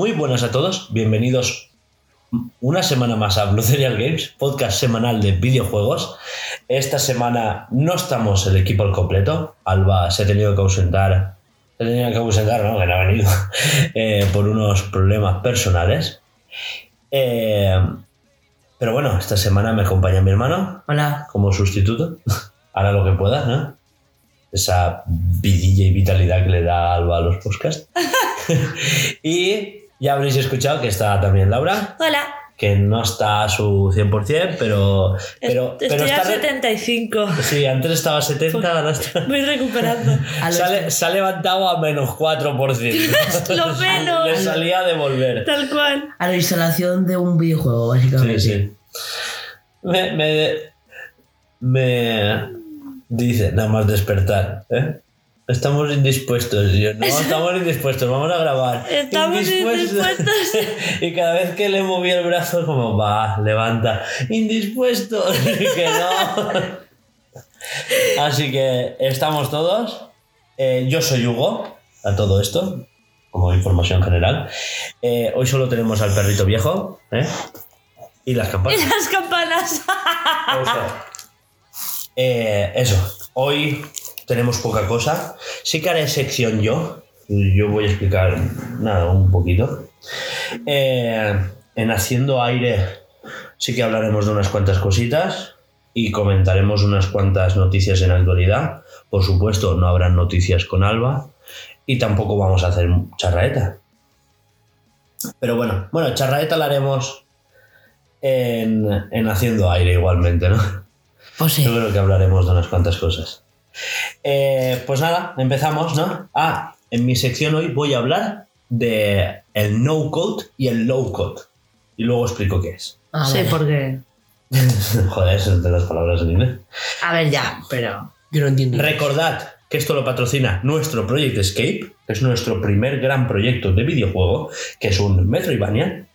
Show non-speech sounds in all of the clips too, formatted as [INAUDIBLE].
Muy buenas a todos, bienvenidos una semana más a Blue Serial Games, podcast semanal de videojuegos. Esta semana no estamos el equipo al completo, Alba se ha tenido que ausentar, se ha tenido que ausentar, no, que no ha venido, [LAUGHS] eh, por unos problemas personales. Eh, pero bueno, esta semana me acompaña mi hermano Hola. como sustituto, [LAUGHS] hará lo que pueda, ¿no? Esa vidilla y vitalidad que le da Alba a los podcasts. [LAUGHS] y ya habréis escuchado que está también Laura, Hola, que no está a su 100%, pero, pero, estoy pero a está... re- 75. Sí, antes estaba a 70, ahora está... Voy recuperando. Los- Se ha, le- se ha levantado a menos 4%. [LAUGHS] Lo [LAUGHS] menos. Le salía a devolver. Tal cual. A la instalación de un videojuego, básicamente. Sí, sí. Me, me, me dice, nada más despertar, ¿eh? Estamos indispuestos. Y yo, no, [LAUGHS] estamos indispuestos, vamos a grabar. Estamos indispuestos. [LAUGHS] y cada vez que le moví el brazo, como, va, levanta. Indispuestos. [LAUGHS] Y que no. Así que estamos todos. Eh, yo soy Hugo, a todo esto, como información general. Eh, hoy solo tenemos al perrito viejo, ¿eh? Y las Y campanas. las campanas. Eso, hoy tenemos poca cosa. Sí que haré sección yo. Yo voy a explicar nada, un poquito. Eh, en Haciendo Aire sí que hablaremos de unas cuantas cositas y comentaremos unas cuantas noticias en actualidad. Por supuesto, no habrán noticias con Alba y tampoco vamos a hacer charraeta. Pero bueno, bueno, charraeta la haremos en, en Haciendo Aire igualmente, ¿no? Pues sí. Yo creo que hablaremos de unas cuantas cosas. Eh, pues nada, empezamos, ¿no? Ah, en mi sección hoy voy a hablar de el no code y el low code. Y luego explico qué es. A Sí, ver, porque. [LAUGHS] Joder, eso es de las palabras en inglés. A ver, ya, pero. Yo no entiendo. Recordad que esto lo patrocina nuestro Project Escape, que es nuestro primer gran proyecto de videojuego, que es un Metroidvania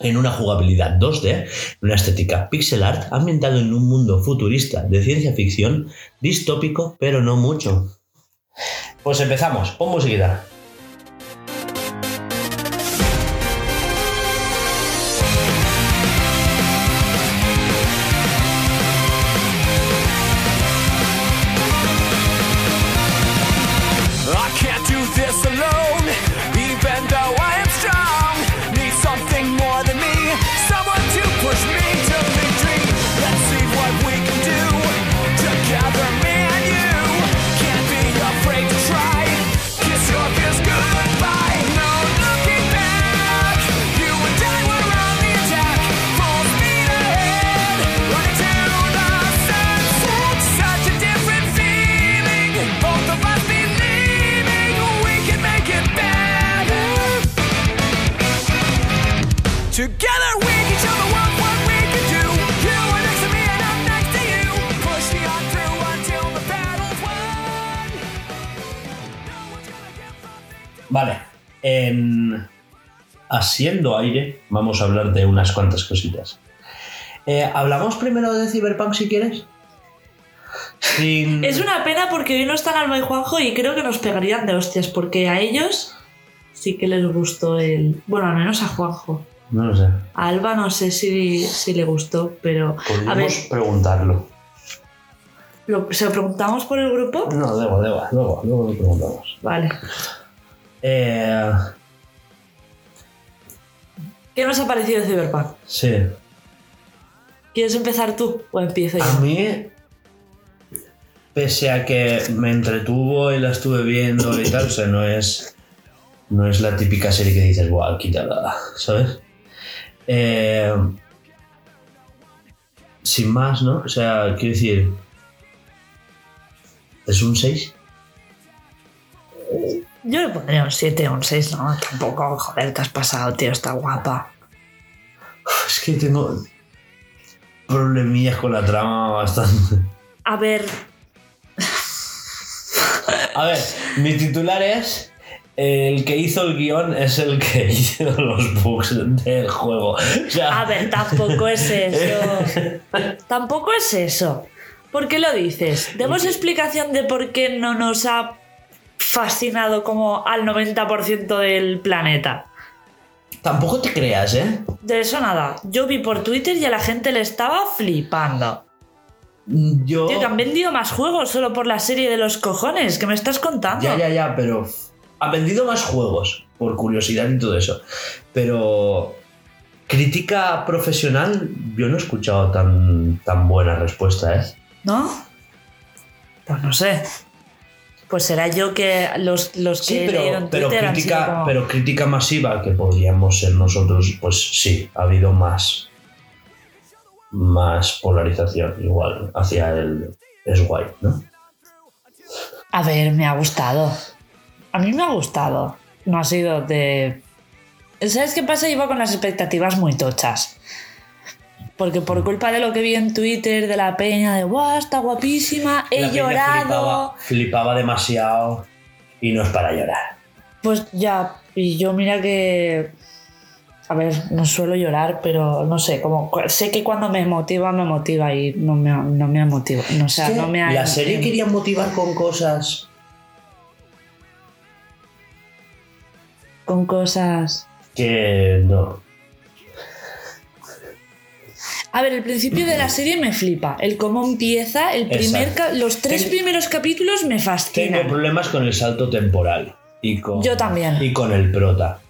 en una jugabilidad 2D, una estética pixel art ambientado en un mundo futurista de ciencia ficción, distópico, pero no mucho. Pues empezamos, pon musiquita. Haciendo Aire vamos a hablar de unas cuantas cositas. Eh, ¿Hablamos primero de Cyberpunk si quieres? Sin... Es una pena porque hoy no están Alba y Juanjo y creo que nos pegarían de hostias porque a ellos sí que les gustó el. Bueno, al menos a Juanjo. No lo sé. A Alba no sé si, si le gustó, pero. A ver, Podríamos preguntarlo. ¿lo- ¿se lo preguntamos por el grupo? No, luego, luego, luego, luego lo preguntamos. Vale. Eh, ¿Qué nos ha parecido Cyberpunk? sí. ¿Quieres empezar tú o empiezo yo? A mí, pese a que me entretuvo y la estuve viendo y tal, o sea, no es, no es la típica serie que dices, guau, quítala, ¿sabes? Eh, sin más, ¿no? O sea, quiero decir, ¿es un 6? Yo le pondría un 7 o un 6, no, tampoco, joder, te has pasado, tío, está guapa. Es que tengo problemillas con la trama bastante. A ver, A ver, mi titular es el que hizo el guion es el que [LAUGHS] hizo los bugs del juego. O sea, A ver, tampoco es eso. [LAUGHS] tampoco es eso. ¿Por qué lo dices? ¿Demos explicación de por qué no nos ha fascinado como al 90% del planeta. Tampoco te creas, ¿eh? De eso nada. Yo vi por Twitter y a la gente le estaba flipando. Yo. Tío, que han vendido más juegos solo por la serie de los cojones. ¿Qué me estás contando? Ya, ya, ya, pero. Ha vendido más juegos, por curiosidad y todo eso. Pero. Crítica profesional, yo no he escuchado tan, tan buena respuesta, ¿eh? ¿No? Pues no sé. Pues será yo que los, los que Sí, pero, pero, Twitter han sido crítica, como- pero crítica masiva que podríamos ser nosotros, pues sí, ha habido más. Más polarización, igual, hacia el. Es guay, ¿no? A ver, me ha gustado. A mí me ha gustado. No ha sido de... ¿Sabes qué pasa? Iba con las expectativas muy tochas. Porque por culpa de lo que vi en Twitter, de la peña, de ¡guau, está guapísima! He La llorado. Flipaba, flipaba demasiado y no es para llorar. Pues ya, y yo mira que... A ver, no suelo llorar, pero no sé, como sé que cuando me motiva, me motiva y no me, no me motiva. O sea, Es que no me ha- la serie quería motivar con cosas. Con cosas... que no. A ver, el principio de la [CLEARS THROAT] serie me flipa. El cómo empieza, el primer los tres Ten- primeros capítulos me Tengo fascinan. problemas con el salto temporal. Y con, Yo también. Y con el prota.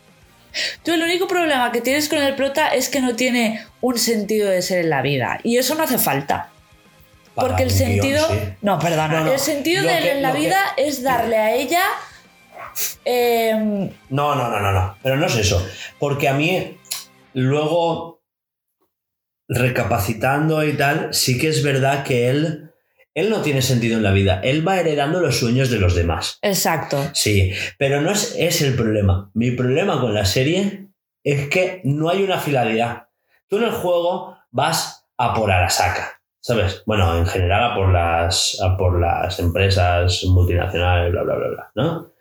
Tú el único problema que tienes con el prota es que no tiene un sentido de ser en la vida. Y eso no hace falta. Para Porque el guion, sentido... sí. No, perdona. No, no. El sentido de él que- en la que- vida es darle a ella... em, No, no, no, no, no. Pero no es eso. Porque a mí, luego, recapacitando y tal, sí que es verdad que él. Él no tiene sentido en la vida. Él va heredando los sueños de los demás. exacto. Sí, pero no es, es el problema. Mi problema con la serie es que no hay una finalidad. Tú en el juego vas a por Arasaka, ¿sabes? Bueno, en general a por las, a por las empresas multinacionales, bla, bla, bla, bla, ¿no?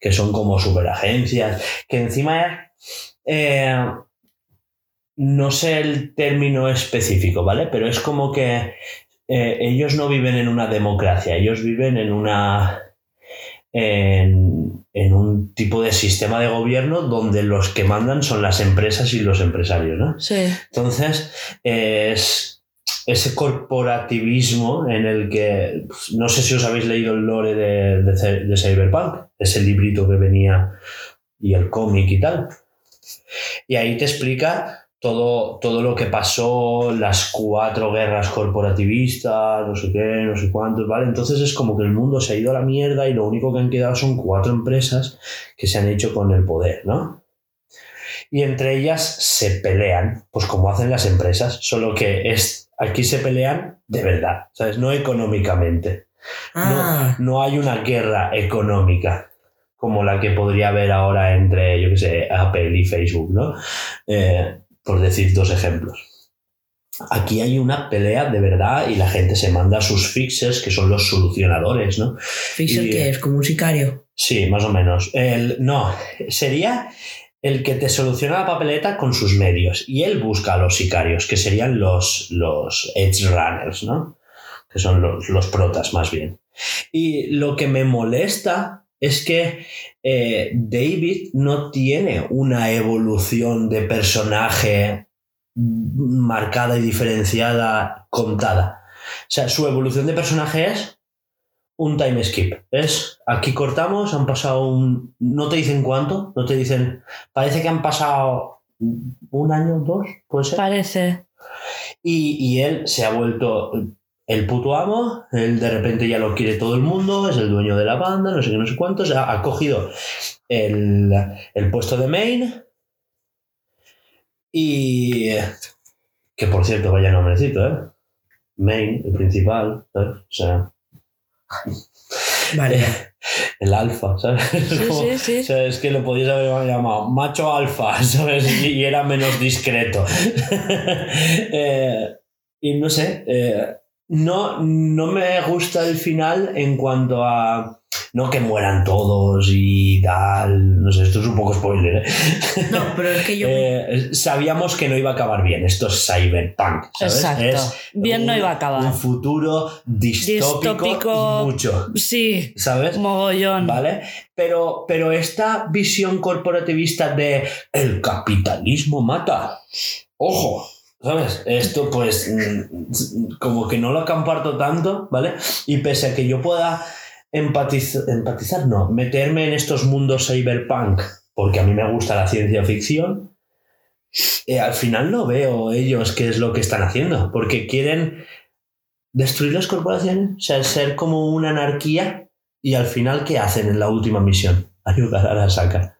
Que son como superagencias, que encima eh, no sé el término específico, ¿vale? Pero es como que eh, ellos no viven en una democracia, ellos viven en una en, en un tipo de sistema de gobierno donde los que mandan son las empresas y los empresarios, ¿no? Sí. Entonces, es ese corporativismo en el que, pues, no sé si os habéis leído el lore de, de, de Cyberpunk, ese librito que venía y el cómic y tal. Y ahí te explica todo, todo lo que pasó, las cuatro guerras corporativistas, no sé qué, no sé cuántos, ¿vale? Entonces es como que el mundo se ha ido a la mierda y lo único que han quedado son cuatro empresas que se han hecho con el poder, ¿no? Y entre ellas se pelean, pues como hacen las empresas, solo que es, aquí se pelean de verdad, ¿sabes? No económicamente. Ah, No, no hay una guerra económica como la que podría haber ahora entre, yo qué sé, Apple y Facebook, ¿no? Eh, por decir dos ejemplos. Aquí hay una pelea de verdad y la gente se manda sus fixers, que son los solucionadores, ¿no? Fixer y- que es como un sicario. Sí, más o menos. El, no, sería el que te soluciona la papeleta con sus medios y él busca a los sicarios, que serían los, los edge runners, ¿no? Que son los, los protas más bien. Y lo que me molesta es que eh, David no tiene una evolución de personaje marcada y diferenciada contada. O sea, su evolución de personaje es un time skip. Es aquí cortamos, han pasado un. No te dicen cuánto, no te dicen. Parece que han pasado un año, dos, puede ser. Parece. Y, y él se ha vuelto el puto amo, él de repente ya lo quiere todo el mundo, es el dueño de la banda, no sé qué, no sé cuántos, ha, ha cogido el, el puesto de main y... Que por cierto, vaya nombrecito, ¿eh? Main, el principal, ¿sabes? O sea, Vale. [LAUGHS] el alfa, ¿sabes? Sí, [LAUGHS] Como- sí, sí. o sea, es que lo podías haber llamado macho alfa, [LAUGHS] ¿sabes? Y, y era menos discreto. Eh, y no sé, eh, no, no me gusta el final en cuanto a. No que mueran todos y tal. No sé, esto es un poco spoiler. ¿eh? No, pero es que yo. [LAUGHS] Eh, sabíamos que no iba a acabar bien. Esto es cyberpunk. ¿sabes? Exacto. Es Bien no iba a acabar. Un futuro distópico, Distópico. y mucho. Sí, ¿Sabes? mogollón. ¿Vale? Pero, pero esta visión corporativista de el capitalismo mata. Ojo. ¿Sabes? Esto pues mm, como que no lo comparto tanto, ¿vale? Y pese a que yo pueda empatizar, empatizar, no, meterme en estos mundos cyberpunk, porque a mí me gusta la ciencia ficción, eh, al final no veo ellos qué es lo que están haciendo, porque quieren destruir las corporaciones, o sea, ser como una anarquía y al final, ¿qué hacen en la última misión? Ayudar a la saca.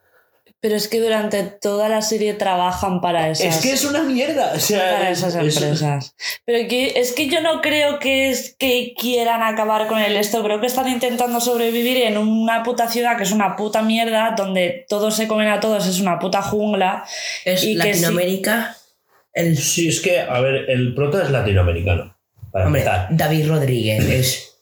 Pero es que durante toda la serie trabajan para esas, Es que es una mierda. O sea, para es- esas es- empresas. Pero que, es que yo no creo que, es, que quieran acabar con el esto. Creo que están intentando sobrevivir en una puta ciudad que es una puta mierda, donde todos se comen a todos, es una puta jungla. es y que. Latinoamérica. El, Sí, es que, a ver, el prota es latinoamericano. Para hombre, empezar. David Rodríguez. Es,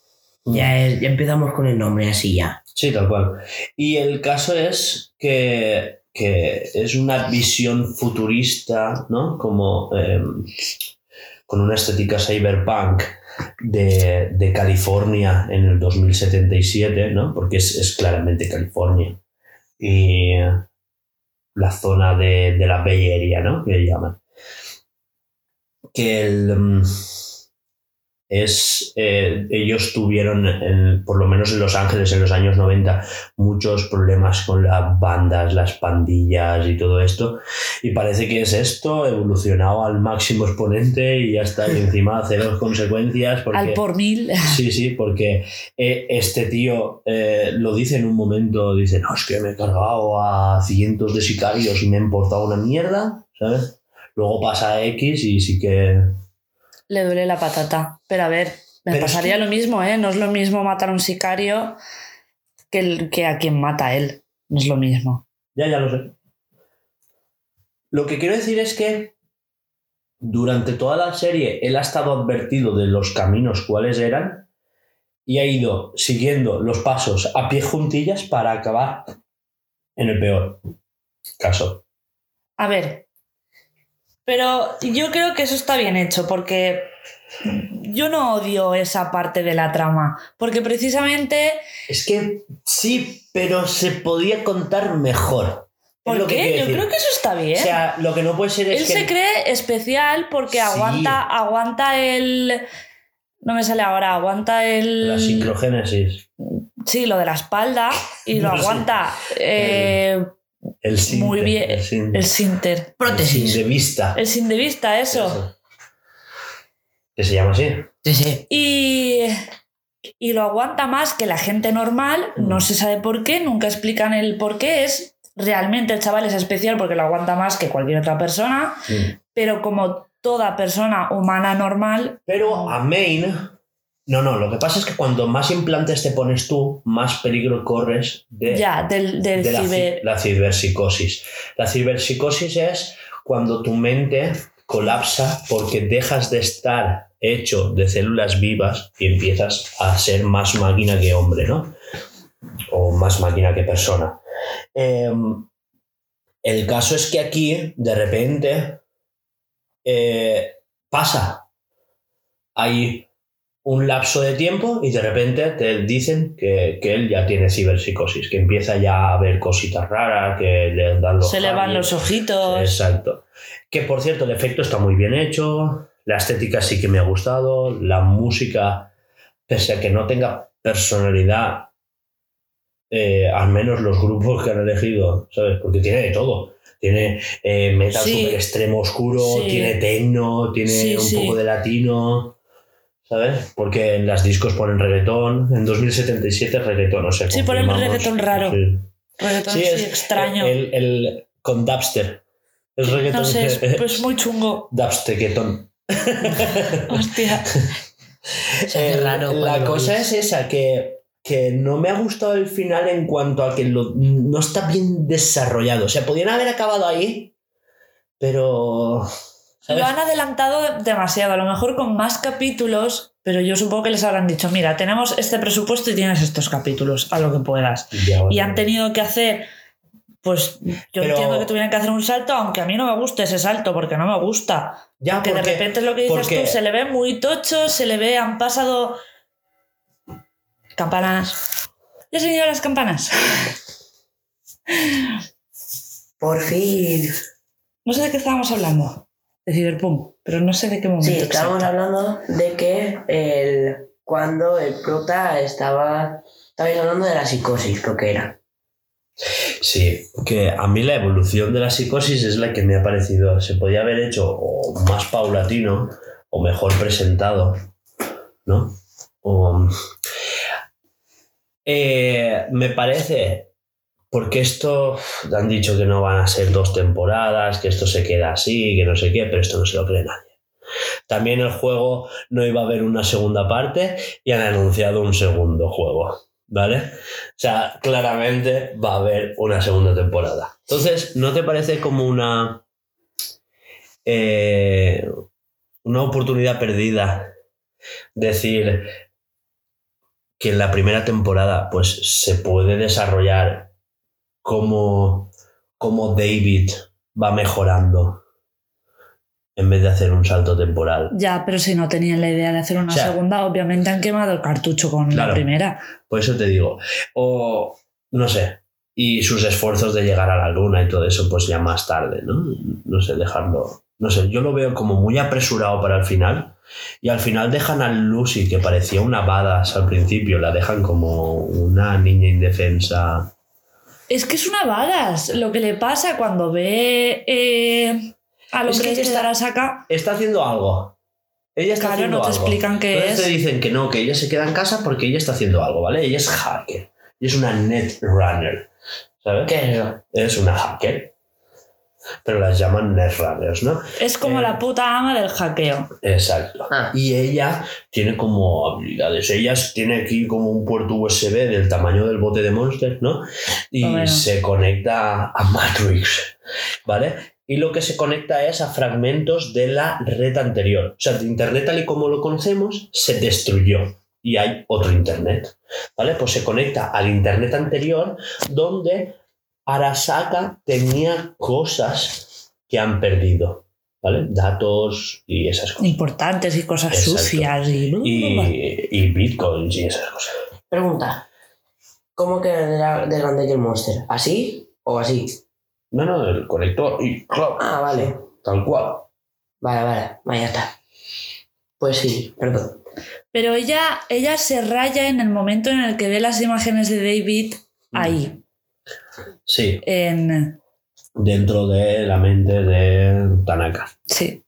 ya, es- ya empezamos con el nombre así ya. Sí, tal cual. Y el caso es que, que es una visión futurista, ¿no? Como eh, con una estética cyberpunk de, de California en el 2077, ¿no? Porque es, es claramente California. Y la zona de, de la Bay Area, ¿no? Que llaman. Que el... mm, es eh, ellos tuvieron en- por lo menos en Los Ángeles en los años 90 muchos problemas con las bandas, las pandillas y todo esto y parece que es esto evolucionado al máximo exponente y ya está y encima cero consecuencias porque Al por mil. Sí, sí, porque eh, este tío eh, lo dice en un momento, dice, no, es que me he cargado a cientos de sicarios y me ha importado una mierda, ¿sabes? Luego pasa a X y sí que... Le duele la patata. Pero a ver, me Pero es pasaría que- lo mismo, ¿eh? No es lo mismo matar a un sicario que, el- que a quien mata a él. No es lo mismo. Ya, ya lo sé. Lo que quiero decir es que durante toda la serie él ha estado advertido de los caminos cuáles eran y ha ido siguiendo los pasos a pie juntillas para acabar en el peor caso. A ver. Pero yo creo que eso está bien hecho porque yo no odio esa parte de la trama. Porque precisamente. Es que sí, pero se podía contar mejor. ¿Por qué? Yo decir. creo que eso está bien. O sea, lo que no puede ser es Él que... se cree especial porque Sí. aguanta, aguanta el. No me sale ahora, aguanta el. La sincrogénesis. Sí, lo de la espalda y lo [LAUGHS] aguanta eh, El sinte, muy bien. El sinte. El sinter. Prótesis. de vista. El sin de vista, eso. Que se llama así. Sí, sí. Y, y lo aguanta más que la gente normal, Mm. no se sabe por qué, nunca explican el por qué. Es realmente el chaval es especial porque lo aguanta más que cualquier otra persona, pero como toda persona humana normal, Pero a Main. No, no, lo que pasa es que cuanto más implantes te pones tú, más peligro corres de, ya, del, del de la, ciber. la ciberpsicosis. La ciberpsicosis es cuando tu mente colapsa porque dejas de estar hecho de células vivas y empiezas a ser más máquina que hombre, ¿no? O más máquina que persona. Em, el caso es que aquí, de repente, eh, pasa. Hay un lapso de tiempo y de repente te dicen que, que él ya tiene ciberpsicosis, que empieza ya a ver cositas raras, que le dan los Se le van los ojitos. Exacto. Que por cierto, el efecto está muy bien hecho, la estética sí que me ha gustado, la música, pese a que no tenga personalidad, eh, al menos los grupos que han elegido, ¿sabes? Porque tiene de todo. Tiene eh, metal Sí. super extremo oscuro, Sí. tiene techno, tiene Sí, un poco de latino, ¿sabes? Porque en las discos ponen reggaetón, en 2077 reggaetón, no sé. Sí, ponen reggaetón raro. Sí. Reggaetón Sí, es extraño. El, el- con dubster. Es reggaetón. no sé, es [LAUGHS] pues muy chungo. Dubstequetón. [LAUGHS] [LAUGHS] Hostia. Eh, raro. la cosa ves. es esa, que, que no me ha gustado el final en cuanto a que lo- no está bien desarrollado. O sea, podían haber acabado ahí, pero... ¿sabes? Lo han adelantado demasiado. A lo mejor con más capítulos Pero yo supongo que les habrán dicho, mira, tenemos este presupuesto y tienes estos capítulos, a lo que puedas. Ya, Y han tenido que hacer, pues yo Pero- entiendo que tuvieran que hacer un salto, aunque a mí no me gusta ese salto, porque no me gusta. Ya, que de porque- repente es lo que dices porque- tú, se le ve muy tocho, se le ve, han pasado campanas. ¿Ya se han ido las campanas? Por fin. No sé de qué estábamos hablando. De Cyberpunk, pero no sé de qué momento. Sí, estábamos exacto. hablando de que el, cuando el prota estaba. Estabais hablando de la psicosis, creo que era. Sí, que a mí la evolución de la psicosis es la que me ha parecido. Se podía haber hecho o más paulatino o mejor presentado, ¿no? O, eh, me parece, porque esto han dicho que no van a ser dos temporadas, que esto se queda así, que no sé qué, pero esto no se lo cree nadie. También el juego no iba a haber una segunda parte y han anunciado un segundo juego, ¿vale? O sea, claramente va a haber una segunda temporada. Entonces, ¿no te parece como una. eh, una oportunidad perdida? Decir que en la primera temporada, pues se puede desarrollar cómo, cómo David va mejorando en vez de hacer un salto temporal. Ya, pero si no tenían la idea de hacer una O sea, segunda, obviamente han quemado el cartucho con Claro. la primera. Por eso te digo. O, no sé. Y sus esfuerzos de llegar a la luna y todo eso, pues ya más tarde, ¿no? No sé, dejarlo. No sé, yo lo veo como muy apresurado para el final. Y al final dejan a Lucy, que parecía una badass al principio, la dejan como una niña indefensa. Es que es una badass. Lo que le pasa cuando ve eh, a los Es que que ella la saca. Está haciendo algo. Ella está Claro, haciendo no te algo. explican qué Entonces es. te dicen que no, que ella se queda en casa porque ella está haciendo algo, ¿vale? Ella es hacker. Y es una netrunner. ¿Sabes? ¿Qué es eso? Es una hacker. Pero las llaman netrunners, ¿no? Es como Eh. la puta ama del hackeo. Exacto. Ah. Y ella tiene como habilidades. Ella tiene aquí como un puerto USB del tamaño del bote de Monster, ¿no? Y bueno. se conecta a Matrix, ¿vale? Y lo que se conecta es a fragmentos de la red anterior. O sea, de Internet tal y como lo conocemos se destruyó y hay otro Internet, ¿vale? Pues se conecta al Internet anterior donde Arasaka tenía cosas que han perdido, ¿vale? Datos y esas cosas. Importantes y cosas Exacto. sucias y. Y, y bitcoins y esas cosas. Pregunta. ¿Cómo que era de grande que el monster? ¿Así o así? No, no, el conector y Ah, vale. tal cual. Vale, vale. Vaya está. Pues sí, perdón. Pero ella, ella se raya en el momento en el que ve las imágenes de David ahí. Sí, En. dentro de la mente de Tanaka. Sí.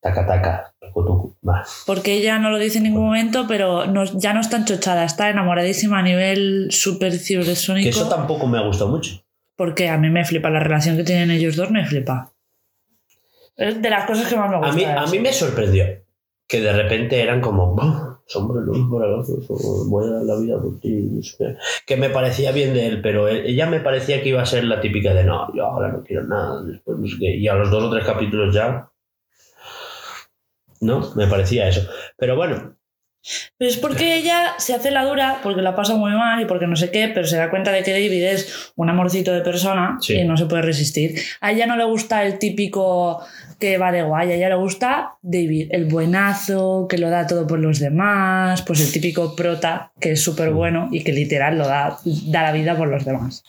Taka taka, tucu, tucu. Va. Porque ella no lo dice en ningún momento, pero no- ya no está enchochada, está enamoradísima a nivel super Que cibersónico. eso tampoco me ha gustado mucho. Porque a mí me flipa la relación que tienen ellos dos, me flipa. Es de las cosas que más me A gustan. mí, a mí me sorprendió que de repente eran como, "Oh, somos el uno para el otro, voy a dar la vida por ti. no sé qué". Que me parecía bien de él, pero él- ella me parecía que iba a ser la típica de no, yo ahora no quiero nada, después no sé qué". Y a los dos o tres capítulos ya. No, me parecía eso. Pero bueno, Pero es porque ella se hace la dura, porque la pasa muy mal y porque no sé qué, pero se da cuenta de que David es un amorcito de persona Sí. y no se puede resistir. A ella no le gusta el típico que va de guay, a ella le gusta David, el buenazo, que lo da todo por los demás, pues el típico prota que es súper bueno y que literal lo da, da la vida por los demás.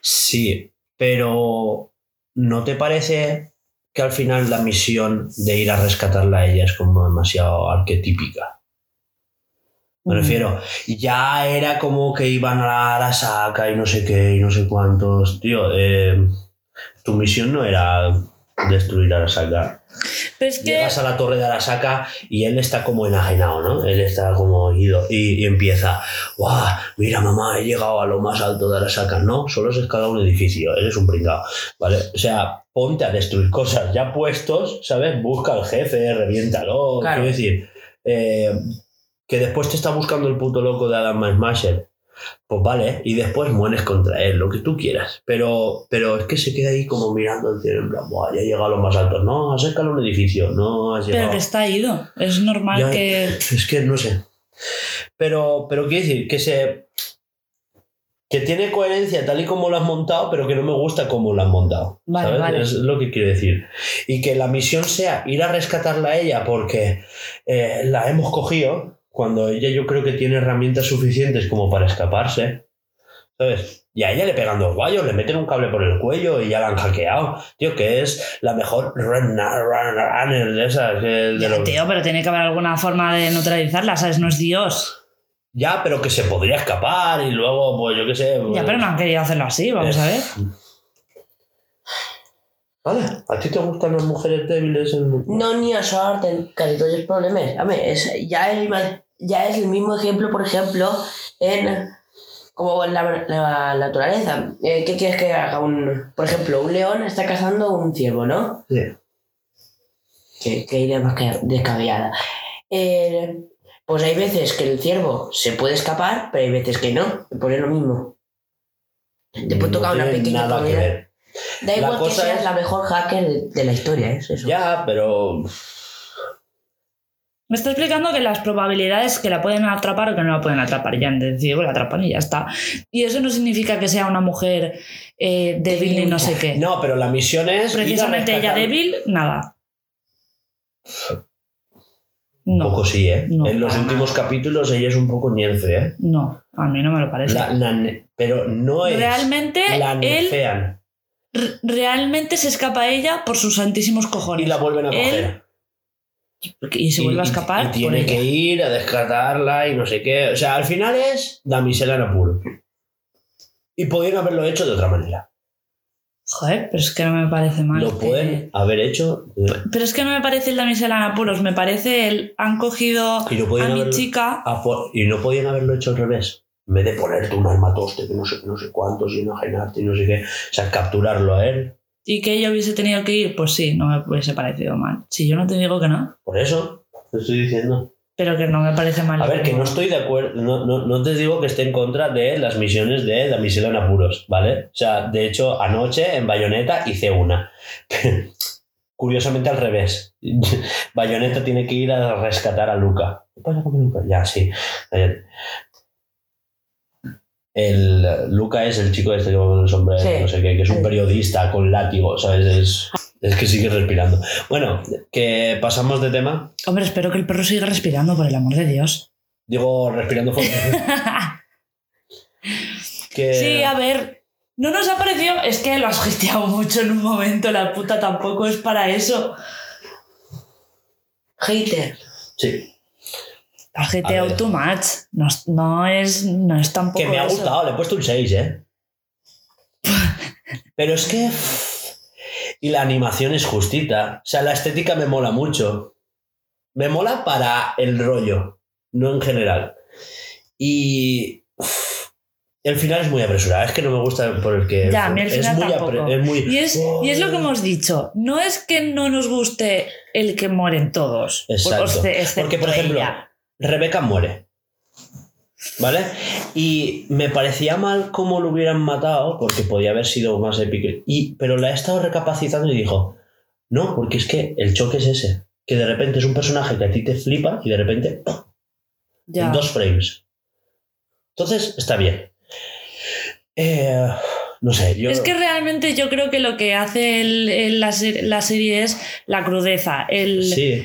Sí, pero ¿no te parece que al final la misión de ir a rescatarla a ella es como demasiado arquetípica? Me refiero, ya era como que iban a la Arasaka y no sé qué y no sé cuántos. Tío, eh, tu misión no era destruir Arasaka. Pero es que Llegas a la torre de Arasaka y él está como enajenado, ¿no? Él está como ido y, y empieza, ¡guau! Mira, mamá, he llegado a lo más alto de Arasaka. No, solo has escalado un edificio, eres un pringao, ¿vale? O sea, ponte a destruir cosas ya puestos, ¿sabes? Busca al jefe, reviéntalo. Claro. Quiero decir, eh, que después te está buscando el puto loco de Adam Smasher pues vale, y después mueres contra él, lo que tú quieras. Pero, pero es que se queda ahí como mirando el cielo, en plan, Buah, ya he llegado a los más altos. No, has escalado un edificio, no has Pero llegado. que está ido. Es normal Ya, que. Es que no sé. Pero, pero quiero decir que se. que tiene coherencia tal y como lo has montado, pero que no me gusta cómo lo has montado. Vale, ¿sabes? vale. Es lo que quiero decir. Y que la misión sea ir a rescatarla a ella porque eh, la hemos cogido cuando ella yo creo que tiene herramientas suficientes como para escaparse. ¿Sabes? Y a ella le pegan dos guayos, le meten un cable por el cuello y ya la han hackeado. Tío, que es la mejor run- run- runner de esas. de Ya, los- tío, pero tiene que haber alguna forma de neutralizarla, ¿sabes? No es Dios. Ya, pero que se podría escapar y luego, pues yo qué sé. Ya, pues- pero no han querido hacerlo así, vamos a ver. Vale, ¿a ti te gustan las mujeres débiles? En... No ni a en casi todos los problemas. A ver, es, ya, es, el ya es el mismo ejemplo, por ejemplo, en como en la, la naturaleza. Eh, ¿Qué quieres que haga? Un, por ejemplo, un león está cazando un ciervo, ¿no? Sí. Que, que idea más que descabellada. Eh, pues hay veces que el ciervo se puede escapar, pero hay veces que no. Pues es lo mismo. Te puede No tocar una pequeña nada que comida. ver. Da La igual que cosa seas es- la mejor hacker de, la historia, ¿eh? es eso. Ya, pero. Me está explicando que las probabilidades que la pueden atrapar o que no la pueden atrapar. Ya han decidido la atrapan y ya está. Y eso no significa que sea una mujer eh, débil ni no sé qué. No, pero la misión es. Precisamente ella débil, nada. Un No, poco sí, ¿eh? No, en los últimos capítulos ella es un poco ñerce, ¿eh? no, a mí no me lo parece. La- la ne- pero no es. Realmente, La él realmente se escapa ella por sus santísimos cojones. y la vuelven a Él coger. y se vuelve a escapar. Y, tiene que ir a descartarla y no sé qué. O sea, al final es damisela en apuro. Y podrían haberlo hecho de otra manera. Joder, pero es que no me parece mal. Lo pueden haber hecho. Pero es que no me parece el damisela en apuros, me parece el. Han cogido Y no a mi haberlo- chica. a y no podían haberlo hecho al revés. En vez de ponerte un armatoste que no sé, no sé cuántos y enajenarte y no sé qué. O sea, capturarlo a él. Y que ella hubiese tenido que ir, pues sí, no me hubiese parecido mal. Si yo no te digo que no, Por eso te estoy diciendo. pero que no me parece mal. A ver, que no estoy de acuerdo. No, no, no te digo que esté en contra de las misiones de Damisela en apuros, ¿vale? O sea, de hecho, anoche en Bayonetta hice una. [LAUGHS] Curiosamente al revés. [LAUGHS] Bayonetta tiene que ir a rescatar a Luca. ¿Qué pasa con Luca? Ya, sí. El Luca es el chico este que va con el sombrero, Sí. no sé qué, que es un periodista con látigo, ¿sabes? Es, es que sigue respirando. Bueno, que pasamos de tema. Hombre, espero que el perro siga respirando, por el amor de Dios. Digo, respirando fuerte. [LAUGHS] que... Sí, a ver. No nos ha parecido. Es que lo has gestionado mucho en un momento, la puta tampoco es para eso. Hater. Sí. Has A geteado ver. too much. No, es- no es, no es tampoco. Que me ha eso. gustado, le he puesto un 6, ¿eh? [LAUGHS] Pero es que... Y la animación es justita. O sea, la estética me mola mucho. Me mola para el rollo, no en general. Y... El final es muy apresurado. Es que no me gusta por el que... Ya, a mí el es final muy tampoco. es muy... Y es, y es lo que hemos dicho. No es que no nos guste el que mueren todos. Exacto. Exce- excepto Porque, por ejemplo, ella. Rebeca muere. ¿Vale? Y me parecía mal cómo lo hubieran matado, porque podía haber sido más épico. Y, pero la he estado recapacitando y dijo, no, porque es que el choque es ese. Que de repente es un personaje que a ti te flipa y de repente ¡pum! Ya. en dos frames. Entonces, está bien. Eh, no sé, yo... Es que realmente yo creo que lo que hace el- el- la, la serie es la crudeza. El, Sí,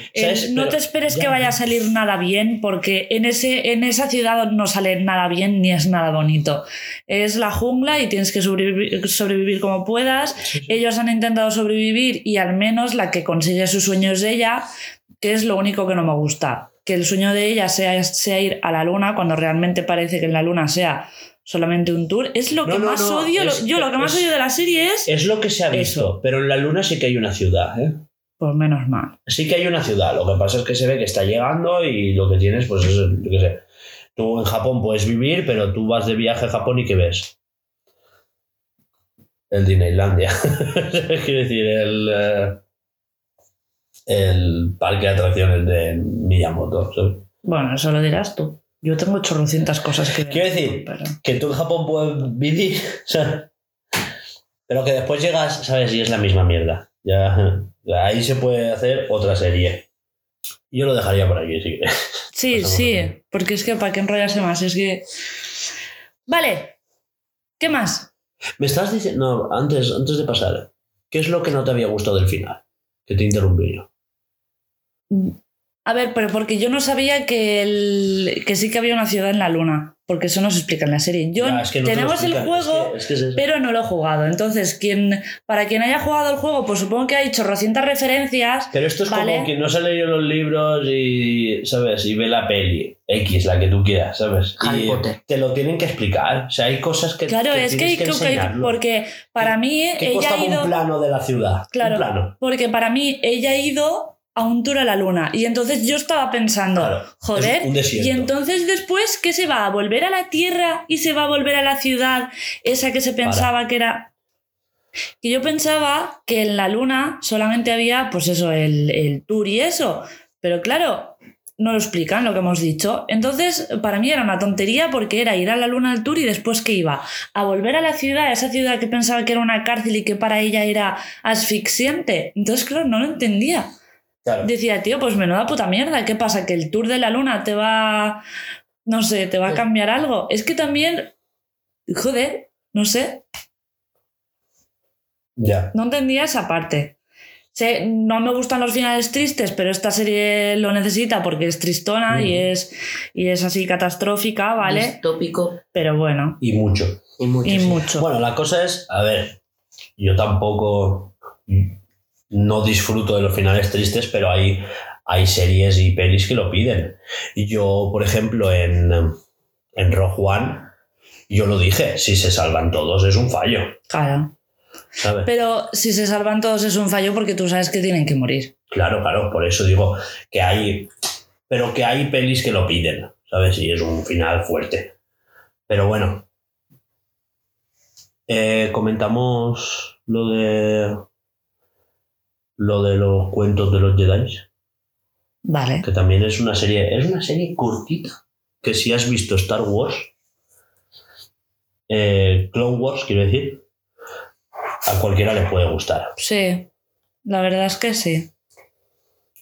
no Pero- te esperes ya, que vaya a salir nada bien, porque en, ese, en esa ciudad no sale nada bien ni es nada bonito. Es la jungla y tienes que sobrevivir, sobrevivir como puedas. Ellos han intentado sobrevivir y al menos la que consigue sus sueños de ella, que es lo único que no me gusta. Que el sueño de ella sea, sea ir a la luna cuando realmente parece que en la luna sea solamente un tour. Es lo No, que no, más no, odio. es- yo lo que más es- odio de la serie es... Es lo que se ha visto, Eso. pero en la luna sí que hay una ciudad, ¿eh? Pues menos mal. Sí que hay una ciudad, lo que pasa es que se ve que está llegando y lo que tienes, pues es, yo qué sé. Tú en Japón puedes vivir, pero tú vas de viaje a Japón y ¿qué ves? El Disneylandia. [LAUGHS] Quiero decir, el, eh, el parque de atracciones de Miyamoto. ¿sabes? Bueno, eso lo dirás tú. Yo tengo chorrocientas cosas que. Quiero decir, pero- que tú en Japón puedes vivir, [LAUGHS] ¿sabes? Pero que después llegas, ¿sabes? Y es la misma mierda. Ya, ahí se puede hacer otra serie. Yo lo dejaría por aquí, si quieres. Sí, Pasamos sí, porque es que para qué enrollarse más, es que... Vale, ¿qué más? Me estás diciendo, no, antes, antes de pasar, ¿qué es lo que no te había gustado del final? Que te interrumpí yo. A ver, pero porque yo no sabía que, el, que sí que había una ciudad en la luna, porque eso no se explica en la serie. Yo, Ya, es que no te tenemos el juego, Es que, es que es eso. pero no lo he jugado. Entonces, quien, para quien haya jugado el juego, pues supongo que hay chorrocientas referencias. Pero esto es Vale. como quien no se ha leído los libros y, ¿sabes? Y ve la peli, X, la que tú quieras, ¿sabes? Harry y Potter. te lo tienen que explicar. O sea, hay cosas que. Claro, es que, hay que- porque para mí ¿Qué ella ha ido... un plano de la ciudad? Claro. Un plano. Porque para mí ella ha ido a un tour a la luna. Y entonces yo estaba pensando, Claro, joder, y entonces después, ¿qué se va? ¿A volver a la Tierra y se va a volver a la ciudad esa que se pensaba que era... Que yo pensaba que en la luna solamente había, pues eso, el, el tour y eso. Pero claro, no lo explican lo que hemos dicho. Entonces, para mí era una tontería porque era ir a la luna al tour y después que iba a volver a la ciudad, a esa ciudad que pensaba que era una cárcel y que para ella era asfixiante. Entonces, claro, no lo entendía. Claro. Decía, tío, pues menuda puta mierda. ¿Qué pasa? ¿Que el tour de la luna te va. No sé, te va a cambiar algo? Es que también. Joder, no sé. Ya. No entendía esa parte. Sé, no me gustan los finales tristes, pero esta serie lo necesita porque es tristona y, Mm. es, y es así catastrófica, ¿vale? Distópico Pero bueno, Y mucho. y mucho. y sí. mucho. Bueno, la cosa es, a ver, yo tampoco no disfruto de los finales tristes, pero hay, hay series y pelis que lo piden. Y yo, por ejemplo, en, en Rogue One, yo lo dije, si se salvan todos es un fallo, Claro. ¿sabes? Pero si se salvan todos es un fallo porque tú sabes que tienen que morir. Claro, claro, por eso digo que hay, pero que hay pelis que lo piden, ¿sabes? Y es un final fuerte. Pero bueno, Eh, comentamos lo de lo de los cuentos de los Jedi, Vale. que también es una serie, es una serie cortita, que si has visto Star Wars, eh, Clone Wars, quiero decir, a cualquiera le puede gustar. Sí, la verdad es que sí.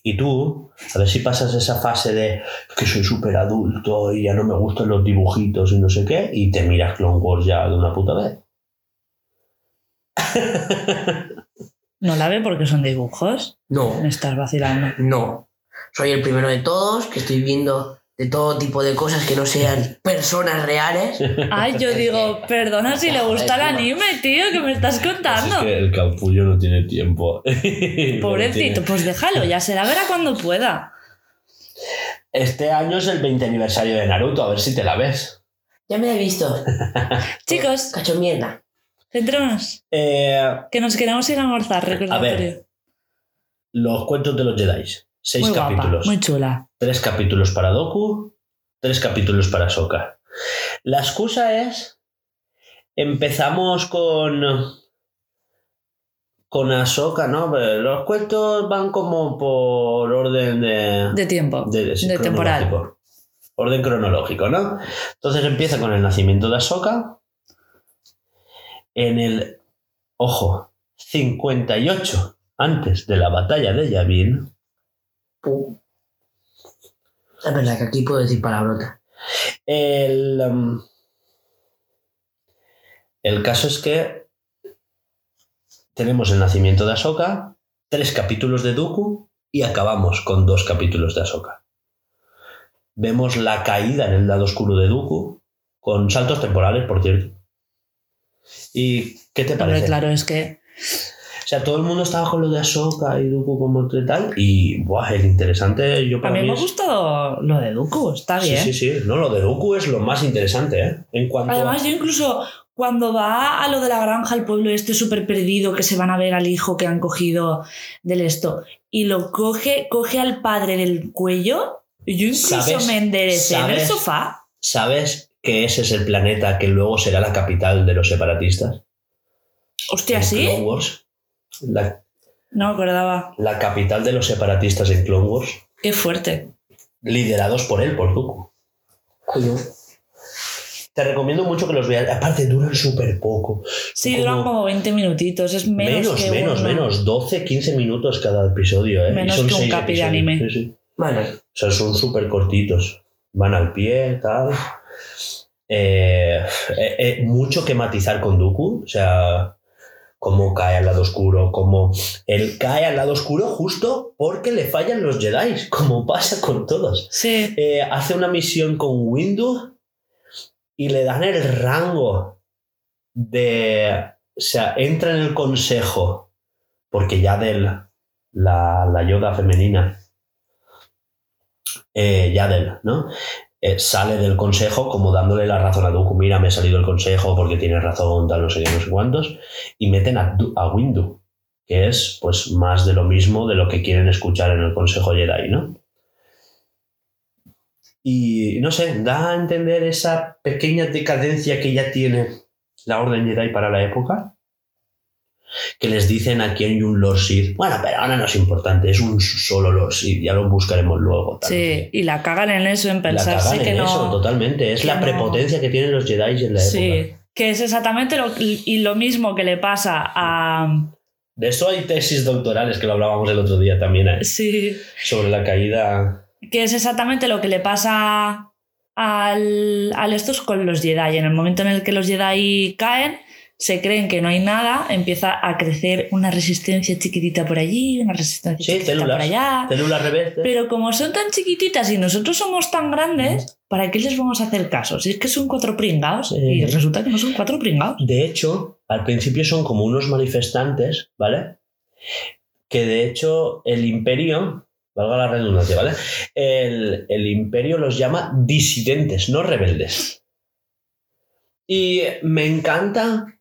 Y tú, a ver si pasas esa fase de que soy súper adulto y ya no me gustan los dibujitos y no sé qué, y te miras Clone Wars ya de una puta vez. [LAUGHS] No la ve porque son dibujos. No, Me estás vacilando. no. Soy el primero de todos que estoy viendo de todo tipo de cosas que no sean personas reales. Ay, yo digo, perdona si le gusta el anime, tío, que me estás contando. el capullo no tiene tiempo. [LAUGHS] Pobrecito, pues déjalo, ya se la verá cuando pueda. Este año es el 20 aniversario de Naruto, a ver si te la ves. Ya me he visto. [LAUGHS] Chicos, Cacho mierda. Centrémonos. Eh, Que nos queremos ir a almorzar, recordatorio. los cuentos de los Jedi. Seis Muy guapa, capítulos. muy chula. Tres capítulos para Doku, tres capítulos para Sokka. La excusa es. Empezamos con. Con Ahsoka, ¿no? Los cuentos van como por orden de. De tiempo, de, de, temporal. Orden cronológico, ¿no? Entonces empieza con el nacimiento de Ahsoka. En el. Ojo, 58 antes de la batalla de Yavin. Pum. Es verdad que aquí puedo decir palabrota. El, um, el caso es que tenemos el nacimiento de Ahsoka, tres capítulos de Dooku y acabamos con dos capítulos de Ahsoka. Vemos la caída en el lado oscuro de Dooku, con saltos temporales, por cierto. ¿Y qué te parece? claro, es que O sea, todo el mundo estaba con lo de Ahsoka y Dooku como tal, y buah, el interesante, yo a para mí mí me ha es- gustado lo de Dooku, está bien. Sí, sí, sí. No, lo de Dooku es lo más interesante, ¿eh? En cuanto a- Además, yo incluso cuando va a lo de la granja, al pueblo este súper perdido, que se van a ver al hijo que han cogido del esto, y lo coge, coge al padre del cuello, y yo incluso ¿Sabes? me enderecé en el sofá. ¿Sabes que ese es el planeta que luego será la capital de los separatistas? Hostia, En ¿sí? Clone Wars. La, No me acordaba. la capital de los separatistas en Clone Wars, Qué fuerte. liderados por él, por Dooku. Coño. Te recomiendo mucho que los veas. Aparte, duran súper poco. Sí, Como- duran como 20 minutitos. Es menos, Menos, que menos, uno. menos. 12, 15 minutos cada episodio, ¿eh? Menos son que un capi de anime. Sí, sí. Vale. O sea, son súper cortitos. Van al pie, tal. Eh, eh, eh, mucho que matizar con Dooku. O sea, cómo cae al lado oscuro, cómo él cae al lado oscuro justo porque le fallan los Jedi, [LAUGHS] como pasa con todos. Sí, Eh, hace una misión con Windu y le dan el rango de. O sea, entra en el consejo porque ya de la, la Yoda femenina, eh, Yadel, ¿no? Eh, sale del consejo como dándole la razón a Dooku, mira, me he salido del consejo porque tienes razón, tal, no sé qué, no sé cuántos, y meten a, a Windu, que es pues más de lo mismo de lo que quieren escuchar en el consejo Jedi, ¿no? Y no sé, da a entender esa pequeña decadencia que ya tiene la Orden Jedi para la época. Que les dicen aquí hay un Lord Sith. Bueno, pero ahora no es importante, es un solo Lord Sith, ya lo buscaremos luego. tal, sí. Y la cagan en eso, en La pensarse cagan que en no. eso, totalmente. Es la no- prepotencia que tienen los Jedi en la época. Sí, que es exactamente lo, y lo mismo que le pasa a. De eso hay tesis doctorales que lo hablábamos el otro día también, ¿eh? Sí, sobre la caída. que es exactamente lo que le pasa al, al estos con los Jedi. En el momento en el que los Jedi caen, se creen que no hay nada, empieza a crecer una resistencia chiquitita por allí, una resistencia Sí, chiquitita células. por allá. Células rebeldes. Pero como son tan chiquititas y nosotros somos tan grandes, ¿para qué les vamos a hacer caso? Si es que son cuatro pringados y resulta que no son cuatro pringados. De hecho, al principio son como unos manifestantes, ¿vale? Que de hecho el imperio, valga la redundancia, ¿vale? El, el imperio los llama disidentes, no rebeldes. Y me encanta,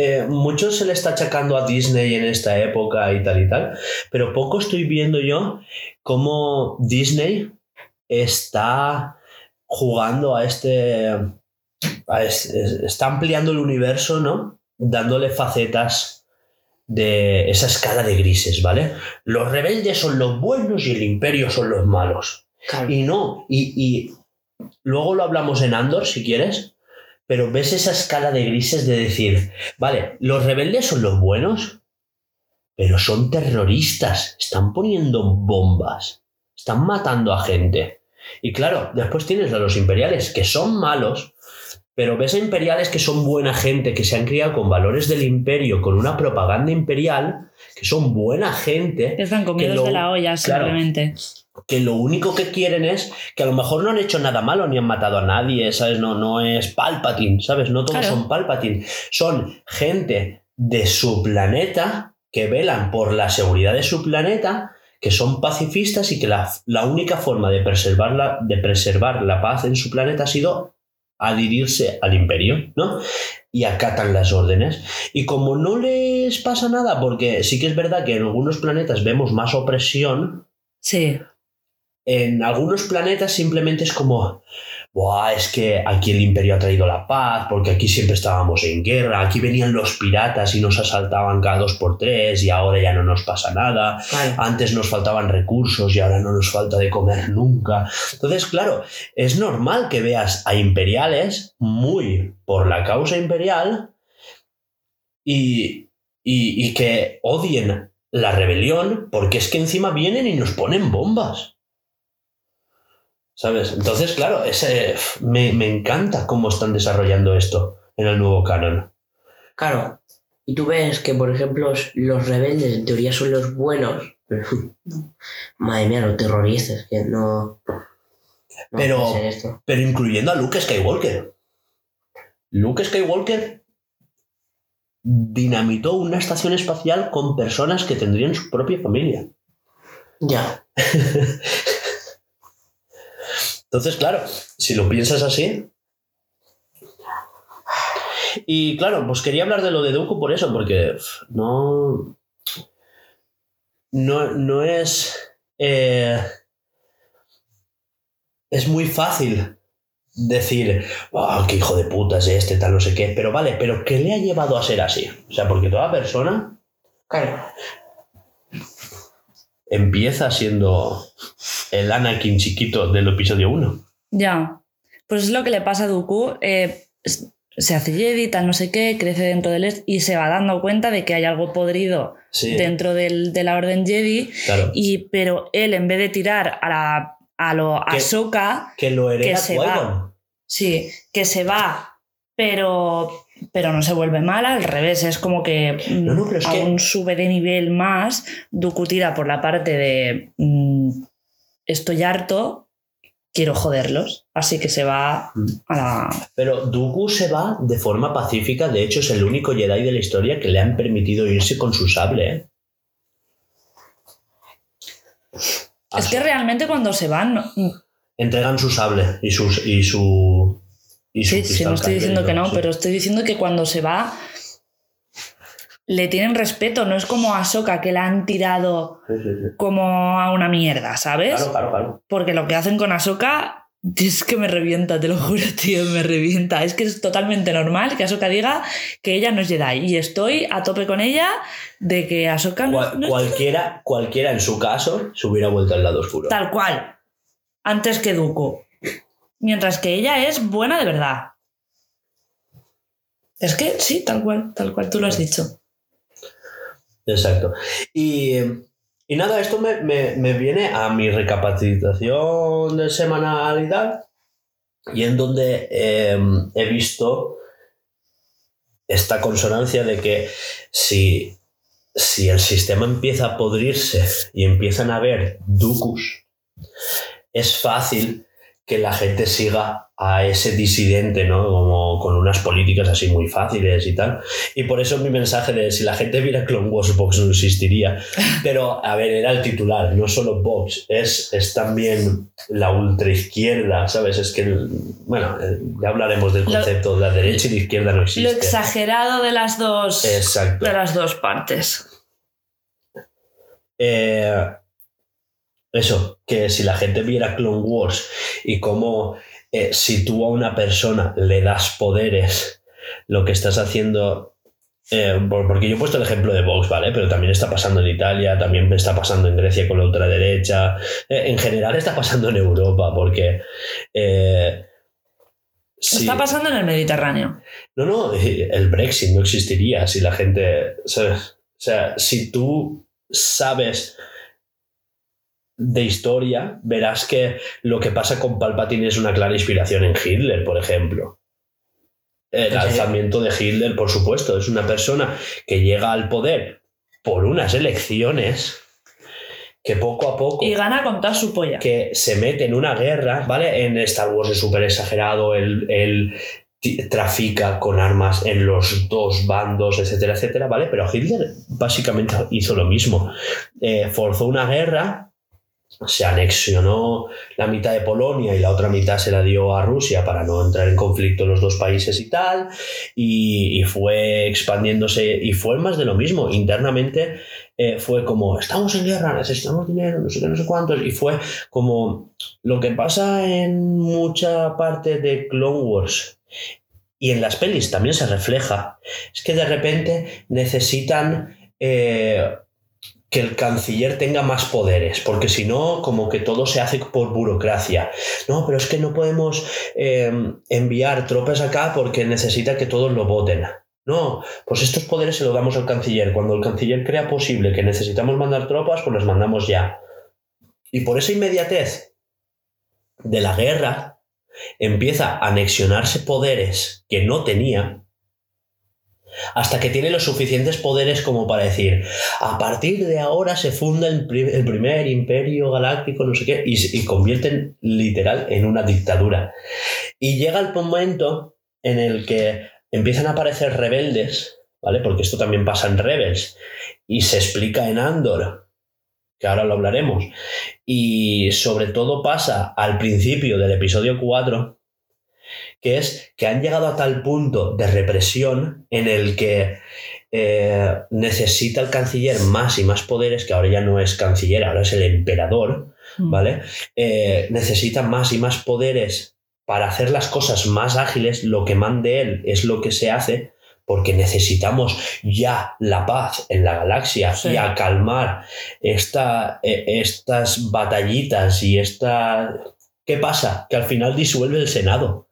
eh, mucho se le está achacando a Disney en esta época y tal y tal, pero poco estoy viendo yo cómo Disney está jugando a este... a está ampliando el universo, ¿no? Dándole facetas de esa escala de grises, ¿vale? Los rebeldes son los buenos y el imperio son los malos. Claro. Y no, y, y luego lo hablamos en Andor si quieres, pero ves esa escala de grises de decir, vale, los rebeldes son los buenos, pero son terroristas, están poniendo bombas, están matando a gente. Y claro, después tienes a los imperiales que son malos, pero ves a imperiales que son buena gente, que se han criado con valores del imperio, con una propaganda imperial, que son buena gente, están comidos lo- de la olla claro. Que lo único que quieren es que a lo mejor no han hecho nada malo ni han matado a nadie, ¿sabes? No, no es Palpatine, ¿sabes? No todos Claro. son Palpatine. Son gente de su planeta que velan por la seguridad de su planeta, que son pacifistas y que la, la única forma de preservar, la, de preservar la paz en su planeta ha sido adherirse al imperio, ¿no? Y acatan las órdenes. Y como no les pasa nada, porque sí que es verdad que en algunos planetas vemos más opresión, Sí, en algunos planetas simplemente es como, Buah, es que aquí el imperio ha traído la paz, porque aquí siempre estábamos en guerra, aquí venían los piratas y nos asaltaban cada dos por tres y ahora ya no nos pasa nada, antes nos faltaban recursos y ahora no nos falta de comer nunca. Entonces, claro, es normal que veas a imperiales muy por la causa imperial y, y, y que odien la rebelión porque es que encima vienen y nos ponen bombas. ¿Sabes? Entonces, claro, ese, me, me encanta cómo están desarrollando esto en el nuevo canon. Claro. Y tú ves que, por ejemplo, los rebeldes en teoría son los buenos. Pero, [LAUGHS] madre mía, los terroristas, que no. no Pero- esto. Pero incluyendo a Luke Skywalker. Luke Skywalker dinamitó una estación espacial con personas que tendrían su propia familia. Ya. [LAUGHS] Entonces, claro, si lo piensas así. Y claro, pues quería hablar de lo de Dooku por eso, porque no. No, no es. eh, es muy fácil decir, "Ah, qué hijo de puta es este, tal, no sé qué. Pero vale, pero ¿qué le ha llevado a ser así? O sea, porque toda persona Claro. empieza siendo el Anakin chiquito del episodio 1. ya. Pues es lo que le pasa a Dooku. eh, se hace Jedi, tal no sé qué, crece dentro del est y se va dando cuenta de que hay algo podrido Sí, dentro del- de la Orden Jedi. claro. Y, pero él, en vez de tirar a, la, a lo Que- Ahsoka, Que lo hereda que se Qui-Gon. sí, que se va, pero, pero no se vuelve mala, al revés, es como que mm, No, no, pero es que- aún sube de nivel más. Dooku tira por la parte de mm, estoy harto, quiero joderlos. Así que se va Mm. a la. Pero Dooku se va de forma pacífica. De hecho, es el único Jedi de la historia que le han permitido irse con su sable. ¿eh? Es que realmente cuando se van. no- Entregan su sable y, sus, y su. Y su Sí, sí, no estoy diciendo que no, pero estoy diciendo que cuando se va. Le tienen respeto, no es como a Ahsoka que la han tirado Sí, sí, sí. como a una mierda, ¿sabes? Claro, claro, claro. Porque lo que hacen con Ahsoka es que me revienta, te lo juro, tío, me revienta. Es que es totalmente normal que Ahsoka diga que ella no es Jedi. Y estoy a tope con ella de que Ahsoka no, Cual- no es cualquiera, cualquiera en su caso se hubiera vuelto al lado oscuro. tal cual. Antes que Dooku. Mientras que ella es buena de verdad. Es que sí, tal cual, tal cual tú lo has dicho. Exacto. Y, y nada, esto me, me- me viene a mi recapacitación de semanalidad y en donde eh, he visto esta consonancia de que si, si el sistema empieza a podrirse y empiezan a haber ducus, es fácil que la gente siga a ese disidente, ¿no? Como con unas políticas así muy fáciles y tal. Y por eso mi mensaje de si la gente viera Clone Wars, Vox no existiría. [LAUGHS] Pero, a ver, era el titular, no solo Vox, es, es también la ultraizquierda, ¿sabes? Es que, el- bueno, eh, ya hablaremos del Lo- concepto de la derecha y la izquierda no Lo existe. exagerado de las dos. Exacto. De las dos partes. Eh, eso, que si la gente viera Clone Wars y cómo eh, si tú a una persona le das poderes, lo que estás haciendo... eh, por- porque yo he puesto el ejemplo de Vox, ¿vale? Pero también está pasando en Italia, también está pasando en Grecia con la ultraderecha, eh, en general está pasando en Europa, porque... eh, si- Está pasando en el Mediterráneo. no, no, el Brexit no existiría si la gente, ¿sabes? O sea, si tú sabes de historia, verás que lo que pasa con Palpatine es una clara inspiración en Hitler, por ejemplo. El ¿En serio? alzamiento de Hitler, por supuesto, es una persona que llega al poder por unas elecciones que poco a poco Y gana con toda su polla. que se mete en una guerra, ¿vale? En Star Wars es súper exagerado, ti- trafica con armas en los dos bandos, etcétera, etcétera, ¿vale? Pero Hitler básicamente hizo lo mismo. Eh, forzó una guerra, se anexionó la mitad de Polonia y la otra mitad se la dio a Rusia para no entrar en conflicto los dos países y tal, y, fue expandiéndose, y fue más de lo mismo. Internamente eh, fue como, estamos en guerra, necesitamos dinero, no sé qué, no sé cuántos, y fue como lo que pasa en mucha parte de Clone Wars y en las pelis también se refleja, es que de repente necesitan eh, que el canciller tenga más poderes, porque si no, como que todo se hace por burocracia. No, pero es que no podemos eh, enviar tropas acá porque necesita que todos lo voten. No, pues estos poderes se los damos al canciller. Cuando el canciller crea posible que necesitamos mandar tropas, pues las mandamos ya. Y por esa inmediatez de la guerra, empieza a anexionarse poderes que no tenía, hasta que tiene los suficientes poderes como para decir, a partir de ahora se funda el, el primer imperio galáctico, no sé qué, y convierten literal en una dictadura. Y llega el momento en el que empiezan a aparecer rebeldes, ¿vale? Porque esto también pasa en Rebels, y se explica en Andor, que ahora lo hablaremos, y sobre todo pasa al principio del episodio 4, que es que han llegado a tal punto de represión en el que eh, necesita el canciller más y más poderes, que ahora ya no es canciller, ahora es el emperador, Mm. ¿vale? Eh, necesita más y más poderes para hacer las cosas más ágiles, lo que mande él es lo que se hace, porque necesitamos ya la paz en la galaxia Sí. y a calmar esta, eh, estas batallitas y esta ¿Qué pasa? Que al final disuelve el Senado.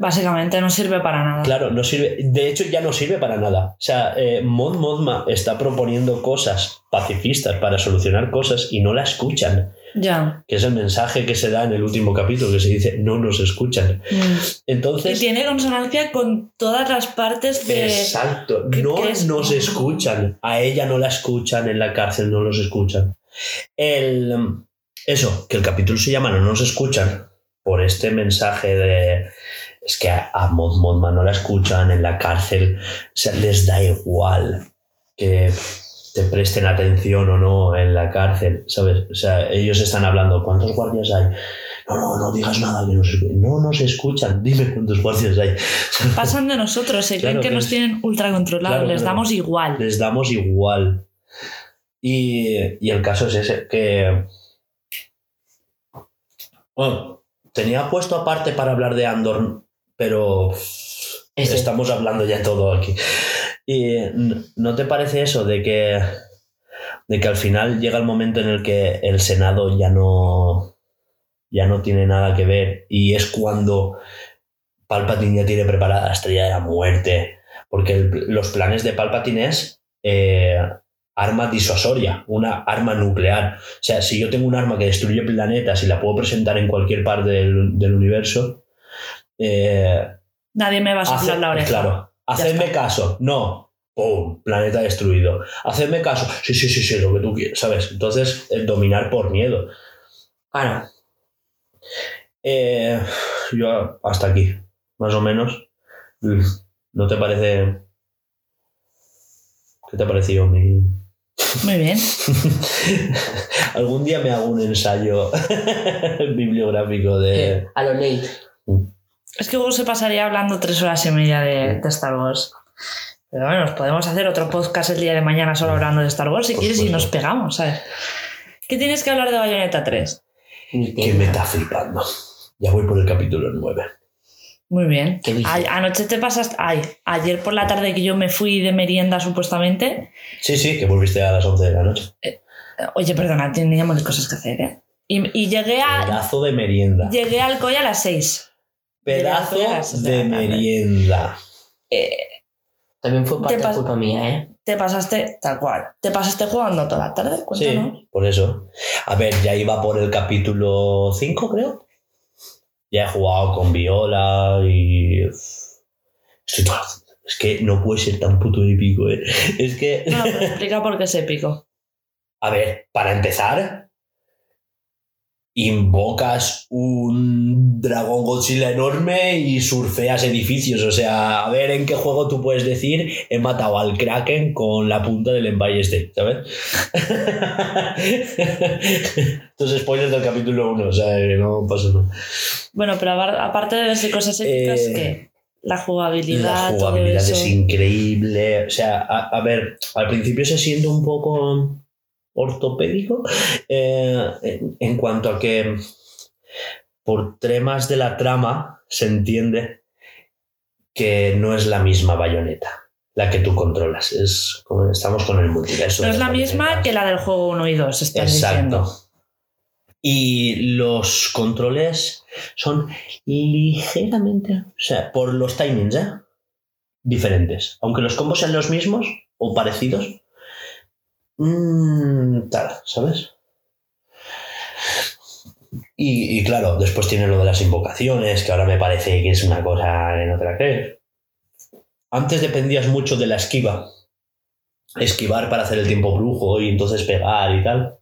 Básicamente no sirve para nada. Claro, no sirve. De hecho, ya no sirve para nada. O sea, eh, Mon Mothma está proponiendo cosas pacifistas para solucionar cosas y no la escuchan. Ya. Que es el mensaje que se da en el último capítulo, que se dice no nos escuchan. Mm. Y Entonces. tiene consonancia con todas las partes de. Exacto, ¿Qué- no nos escuchan. A ella no la escuchan, en la cárcel no los escuchan. El, eso, que el capítulo se llama No nos escuchan por este mensaje de. Es que a, a Mod Mothma no la escuchan en la cárcel, o sea, les da igual que te presten atención o no en la cárcel, ¿sabes? O sea, ellos están hablando, ¿cuántos guardias hay? No, no, no digas nada, que nos no nos escuchan, dime cuántos guardias hay. [LAUGHS] Pasan de nosotros, se creen Claro que que nos es- tienen ultra controlados, Claro, les damos igual. les damos igual. Y, y el caso es ese, que... Bueno, tenía puesto aparte para hablar de Andor, pero estamos hablando ya todo aquí. Y ¿no te parece eso de que, de que al final llega el momento en el que el Senado ya no, ya no tiene nada que ver y es cuando Palpatine ya tiene preparada la estrella de la muerte? Porque el- los planes de Palpatine es eh, arma disuasoria, una arma nuclear. O sea, si yo tengo un arma que destruye planetas y la puedo presentar en cualquier parte del, del universo, eh, Nadie me va a soplar la oreja. Claro, hacedme caso. No. ¡Pum! Planeta destruido. Hacedme caso. Sí, sí, sí, sí, lo que tú quieras, ¿sabes? Entonces, eh, dominar por miedo. Claro. Eh, yo hasta aquí, más o menos. Mm, ¿No te parece... ¿Qué te ha parecido mi... Muy bien. [LAUGHS] Algún día me hago un ensayo [LAUGHS] bibliográfico de... Eh, a lo Nate. Es que luego se pasaría hablando tres horas y media de, de Star Wars. Pero bueno, nos podemos hacer otro podcast el día de mañana solo hablando de Star Wars si Por quieres y supuesto. nos pegamos, ¿sabes? ¿Qué tienes que hablar de Bayonetta 3? Ni que me está flipando. Ya voy por el capítulo 9. Muy bien. Ay, anoche te pasaste. Ay, ayer por la tarde que yo me fui de merienda supuestamente. Sí, sí, que volviste a las 11 de la noche. eh, Oye, perdona, teníamos cosas que hacer, ¿eh? Y, y llegué, a, Pedazo de merienda. llegué al COI a las 6. Pedazo de merienda. También fue parte culpa mía, ¿eh? Te pasaste, tal cual, te pasaste jugando toda la tarde, cuéntanos. Sí, por eso. A ver, ya iba por el capítulo 5, creo. Ya he jugado con Viola y. Estoy todo- Es que no puede ser tan puto épico, ¿eh? [LAUGHS] Es que. No, pero explica por qué es épico. [LAUGHS] A ver, para empezar, invocas un dragón Godzilla enorme y surfeas edificios. O sea, a ver en qué juego tú puedes decir he matado al Kraken con la punta del Empire State, ¿sabes? [LAUGHS] Estos spoilers del capítulo 1, o sea, que no pasa nada. Bueno, pero aparte de verse cosas épicas, Eh, ¿qué? La jugabilidad, La todo jugabilidad eso. es increíble. O sea, a, a ver, al principio se siente un poco ortopédico eh, en, en cuanto a que por temas de la trama se entiende que no es la misma bayoneta la que tú controlas. Es como estamos con el multiverso. No es la misma que la del juego 1 y 2, estás Exacto. diciendo. Y los controles son ligeramente, o sea, por los timings, ¿eh? Diferentes. Aunque los combos sean los mismos o parecidos. Mm, tal, ¿sabes? Y, y claro, después tiene lo de las invocaciones, que ahora me parece que es una cosa que no te la crees. Antes dependías mucho de la esquiva. Esquivar para hacer el tiempo brujo y entonces pegar y tal.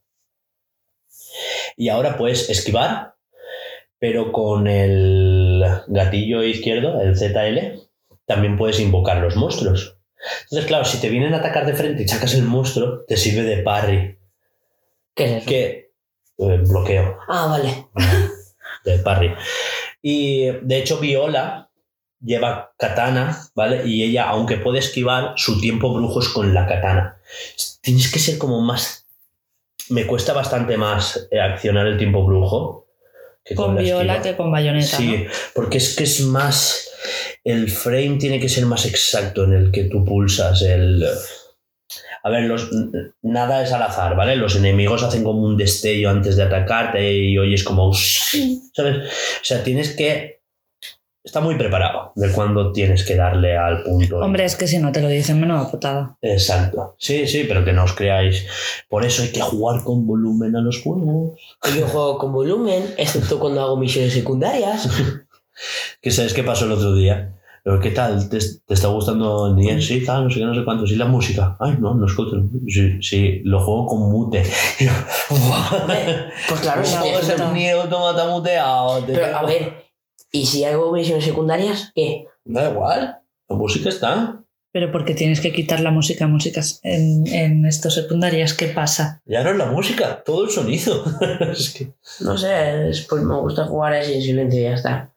Y ahora puedes esquivar, pero con el gatillo izquierdo, el ZL, también puedes invocar los monstruos. Entonces, claro, si te vienen a atacar de frente y sacas el monstruo, te sirve de parry. ¿Qué es eso? Que eh, bloqueo Ah, vale. de parry. Y de hecho, Viola lleva katana, ¿vale? Y ella, aunque puede esquivar, su tiempo brujo es con la katana. Tienes que ser como más. Me cuesta bastante más eh, accionar el tiempo brujo que con, Con la viola esquiva. que con bayoneta. Sí, porque es que es más. El frame tiene que ser más exacto en el que tú pulsas el. A ver, los, nada es al azar, ¿vale? Los enemigos hacen como un destello antes de atacarte y oyes como... ¿Sabes? O sea, tienes que... Está muy preparado de cuándo tienes que darle al punto. Hombre, es que si no te lo dicen, menuda putada. Exacto. Sí, sí, pero que no os creáis. Por eso hay que jugar con volumen a los juegos. Yo juego con volumen, excepto cuando hago misiones secundarias. [LAUGHS] Que sabes qué pasó el otro día. Pero, ¿qué tal? ¿Te, te está gustando el día? Sí, tal, no sé qué, no sé cuánto. Sí, la música. Ay, no, no escucho. Sí, sí, lo juego con mute. [LAUGHS] Pues claro, si ¿Cómo te- es el Nier Automata muteado? Te Pero a ver, ¿y si hago misiones secundarias? ¿Qué? Da igual. La música está. Pero porque tienes que quitar la música músicas en, en estos secundarias, ¿qué pasa? Ya no es la música, todo el sonido. [LAUGHS] es que... No sé, es, pues me gusta jugar así en silencio y ya está.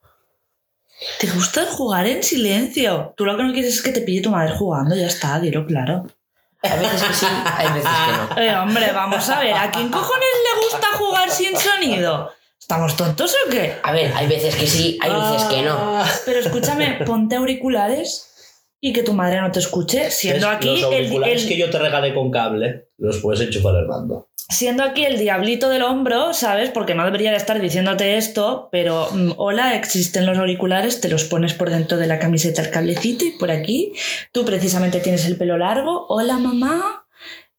¿Te gusta jugar en silencio? Tú lo que no quieres es que te pille tu madre jugando, ya está, dilo claro. Hay veces que sí, hay veces que no. Eh, hombre, vamos a ver, ¿a quién cojones le gusta jugar sin sonido? ¿Estamos tontos o qué? A ver, hay veces que sí, hay veces que no. Ah. Pero escúchame, ponte auriculares y que tu madre no te escuche, siendo aquí Los el, auriculares el- que yo te regalé con cable, los puedes enchufar al mando. Siendo aquí el diablito del hombro, ¿sabes? Porque no debería de estar diciéndote esto, pero mm, hola, existen los auriculares, te los pones por dentro de la camiseta el cablecito y por aquí. Tú precisamente tienes el pelo largo. Hola, mamá.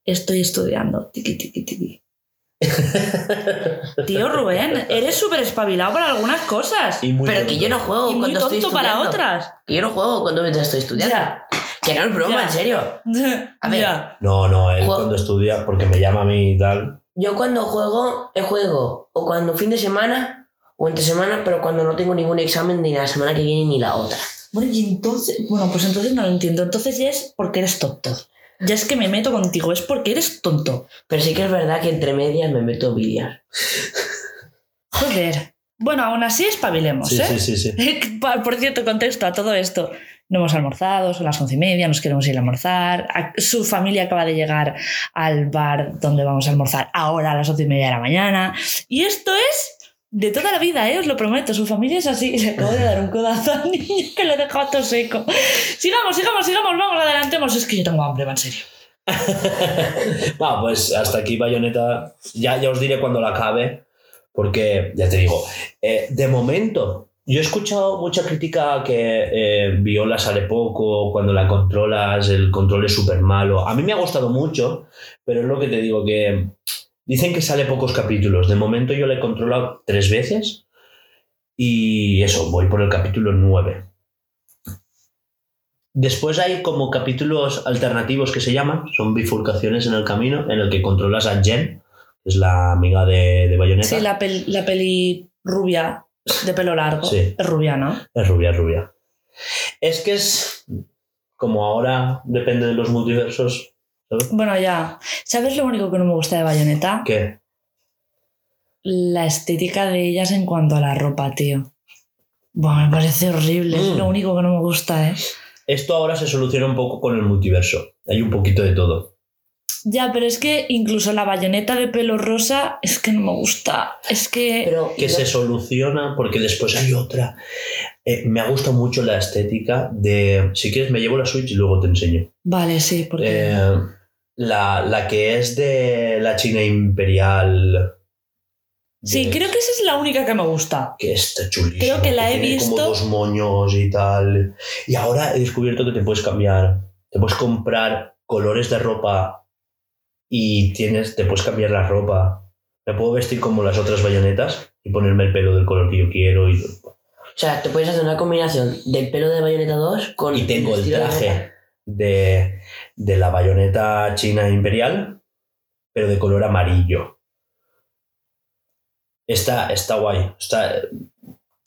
Estoy estudiando. Tiqui, tiqui, tiqui. [LAUGHS] Tío Rubén, eres súper espabilado para algunas cosas. Y muy Pero que yo no juego Y muy cuando estoy tonto para estudiando. otras. Que yo no juego cuando mientras estoy estudiando. Ya. Que no es broma, Ya. en serio. A ver. Ya. No, no, él Juego- cuando estudia, porque me llama a mí y tal. Yo cuando juego, eh, juego o cuando fin de semana o entre semana, pero cuando no tengo ningún examen ni la semana que viene ni la otra. Bueno, y entonces, bueno, pues entonces no lo entiendo. Entonces ya es porque eres tonto. Ya es que me meto contigo, es porque eres tonto. Pero sí que es verdad que entre medias me meto vídeos. [LAUGHS] Joder. Bueno, aún así espabilemos, Sí, ¿eh? sí, sí, sí. [LAUGHS] Por cierto, contexto a todo esto. No hemos almorzado, son las once y media, nos queremos ir a almorzar. Su familia acaba de llegar al bar donde vamos a almorzar ahora a las once y media de la mañana. Y esto es de toda la vida, ¿eh? os lo prometo. Su familia es así. [LAUGHS] Le acabo de dar un codazo al niño que le he dejado todo seco. Sigamos, sigamos, sigamos, vamos, adelantemos. Es que yo tengo hambre, va en serio. [LAUGHS] Va, pues hasta aquí Bayonetta. Ya, ya os diré cuando la acabe. Porque, ya te digo, eh, de momento, yo he escuchado mucha crítica que eh, Viola sale poco, cuando la controlas, el control es súper malo. A mí me ha gustado mucho, pero es lo que te digo, que dicen que sale pocos capítulos. De momento yo la he controlado tres veces y eso, voy por el capítulo 9. Después hay como capítulos alternativos que se llaman, son bifurcaciones en el camino, en el que controlas a Jen, que es la amiga de, de Bayonetta. Sí, la, la peli rubia de pelo largo. Sí. Es rubia, ¿no? Es rubia, es rubia. Es que es como ahora depende de los multiversos. ¿sabes? Bueno, ya. ¿Sabes lo único que no me gusta de Bayonetta? ¿Qué? La estética de ellas en cuanto a la ropa, tío. Buah, me parece horrible. Es Mm. lo único que no me gusta, ¿eh? Esto ahora se soluciona un poco con el multiverso. Hay un poquito de todo. Ya, pero es que incluso la bayoneta de pelo rosa es que no me gusta. Es que. Pero Que se soluciona porque después hay otra. Eh, me ha gustado mucho la estética de. Si quieres, me llevo la Switch y luego te enseño. Vale, sí, porque. Eh, la, la que es de la China imperial. sí, de- creo que esa es la única que me gusta. que está chulísima. Creo que la he tiene visto. Como dos moños y tal. Y ahora he descubierto que te puedes cambiar. Te puedes comprar colores de ropa y tienes, te puedes cambiar la ropa. Me puedo vestir como las otras bayonetas y ponerme el pelo del color que yo quiero. Y, O sea, te puedes hacer una combinación del pelo de Bayonetta 2 con. y tengo el traje de, de la bayoneta china imperial, pero de color amarillo. Está, está guay. Está,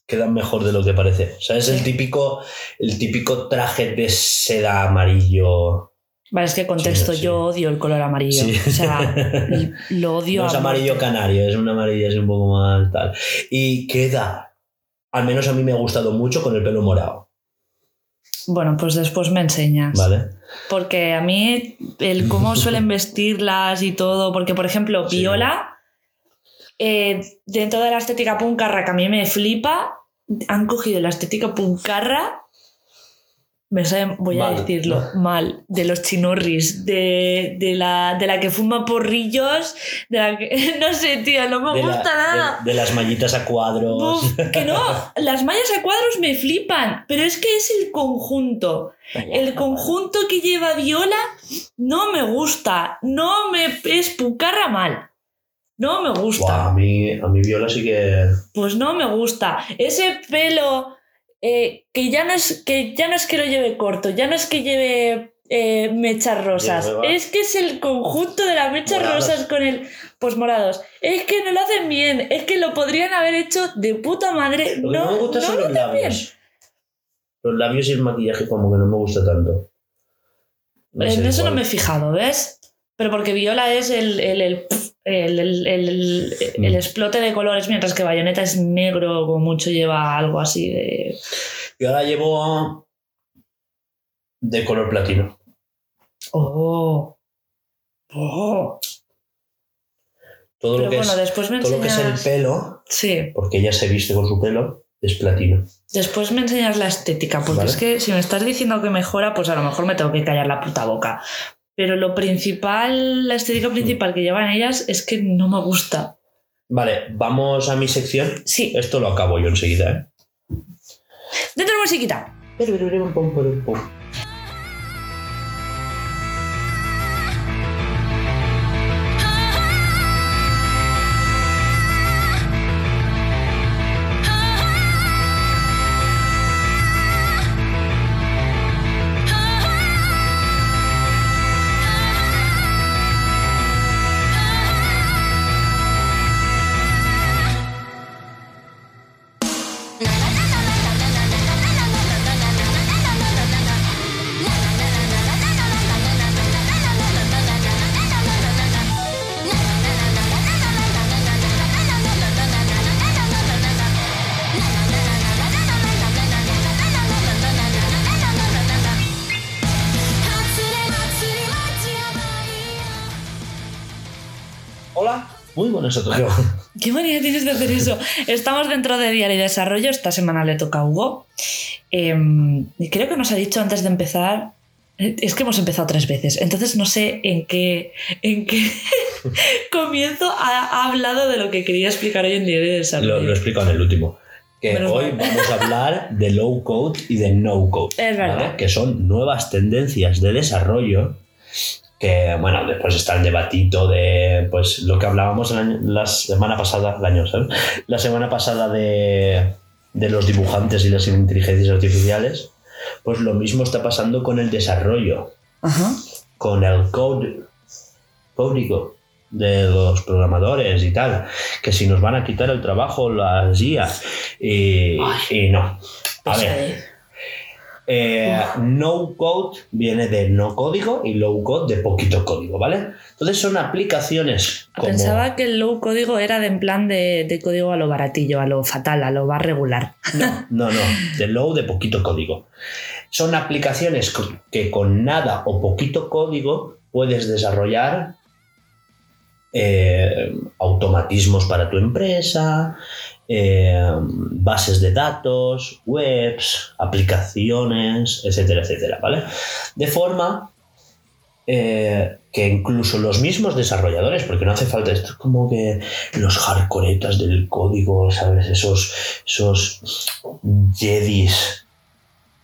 queda mejor de lo que parece. O sea, es el típico, el típico traje de seda amarillo. Vale, es que contexto, Sí, sí. yo odio el color amarillo. Sí. O sea, [LAUGHS] lo odio No es amarillo canario, es un amarillo así un poco más tal. Y queda, al menos a mí me ha gustado mucho con el pelo morado. Bueno, pues después me enseñas. ¿Vale? Porque a mí, el cómo [LAUGHS] suelen vestirlas y todo, porque por ejemplo. Viola, eh, dentro de la estética puncarra que a mí me flipa, han cogido la estética puncarra me sabe, voy a decirlo, [LAUGHS] mal, de los chinorris, de, de, la, de la que fuma porrillos, de la que, [LAUGHS] no sé, tío, no me de, la- gusta nada. de- de las mallitas a cuadros. Que no, [LAUGHS] las mallas a cuadros me flipan, pero es que es el conjunto. El conjunto que lleva Viola no me gusta, no me es pucarra mal. No me gusta. A, mí, a mí Viola sí que. Pues no me gusta. Ese pelo eh, que, ya no es, que ya no es que lo lleve corto, ya no es que lleve eh, mechas rosas. Es que es el conjunto de las mechas Morados. rosas con el. Pues morados. Es que no lo hacen bien. Es que lo podrían haber hecho de puta madre. Lo que no, no, me gusta no son lo los bien. labios. Los labios y el maquillaje, como que no me gusta tanto. En sé, eso no me he fijado, ¿ves? Pero porque Viola es el, el, el, el, el- el- el Mm. explote de colores, mientras que Bayonetta es negro, como mucho lleva algo así de. Y ahora llevo. de color platino. ¡Oh! ¡Oh! Todo Pero lo que bueno, es. después me Todo lo que es el enseñas. pelo, Sí, porque ella se viste con su pelo, es platino. después me enseñas la estética, porque Vale. es que si me estás diciendo que mejora, pues a lo mejor me tengo que callar la puta boca. Pero lo principal, la estética principal que llevan ellas es que no me gusta. Vale, vamos a mi sección. Sí, Esto lo acabo yo enseguida, ¿eh? dentro de musiquita. A todos. [LAUGHS] ¿Qué manía tienes de hacer eso? Estamos dentro de Diario y Desarrollo. Esta semana le toca a Hugo. Y creo que nos ha dicho antes de empezar. eh, Es que hemos empezado tres veces, entonces no sé en qué, en qué [LAUGHS] comienzo ha, ha hablado de lo que quería explicar hoy en Diario y Desarrollo. Lo, lo he explicado en el último. Que Menos hoy mal. vamos a hablar de low code y de no code. Es verdad. Que son nuevas tendencias de desarrollo que, bueno, después está el debatito de, pues, lo que hablábamos el año- la semana pasada, el año, ¿sabes? La semana pasada de, de los dibujantes y las inteligencias artificiales, pues lo mismo está pasando con el desarrollo, Ajá. con el code público de los programadores y tal, que si nos van a quitar el trabajo las IA y, y no. A Pues, ver, eh, no code viene de no código y low code de poquito código, ¿vale? Entonces son aplicaciones como... Pensaba que el low código era de en plan de, de código a lo baratillo, a lo fatal, a lo más regular. No, no, no, de low de poquito código. Son aplicaciones que con nada o poquito código puedes desarrollar eh, automatismos para tu empresa, eh, bases de datos, webs, aplicaciones, etcétera, etcétera, ¿vale? De forma eh, que incluso los mismos desarrolladores, porque no hace falta, esto es como que los hardcoretas del código, ¿sabes? Esos, esos jedis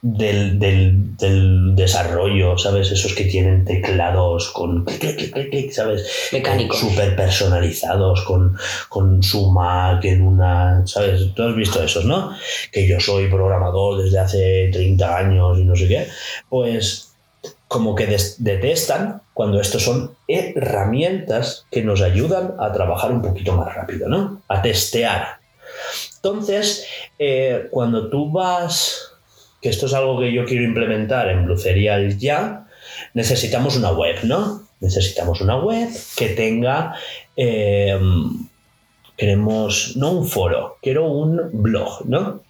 del, del- del desarrollo, ¿sabes? Esos que tienen teclados con clic, clic, clic, ¿sabes? Mecánicos. Súper personalizados, con, con su Mac en una, ¿sabes? Tú has visto esos, ¿no? Que yo soy programador desde hace 30 años y no sé qué. Pues como que des- detestan cuando estos son herramientas que nos ayudan a trabajar un poquito más rápido, ¿no? A testear. Entonces, eh, cuando tú vas, que esto es algo que yo quiero implementar en Blue Serial ya, necesitamos una web, ¿no? Necesitamos una web que tenga, eh, queremos, no un foro, quiero un blog, ¿no?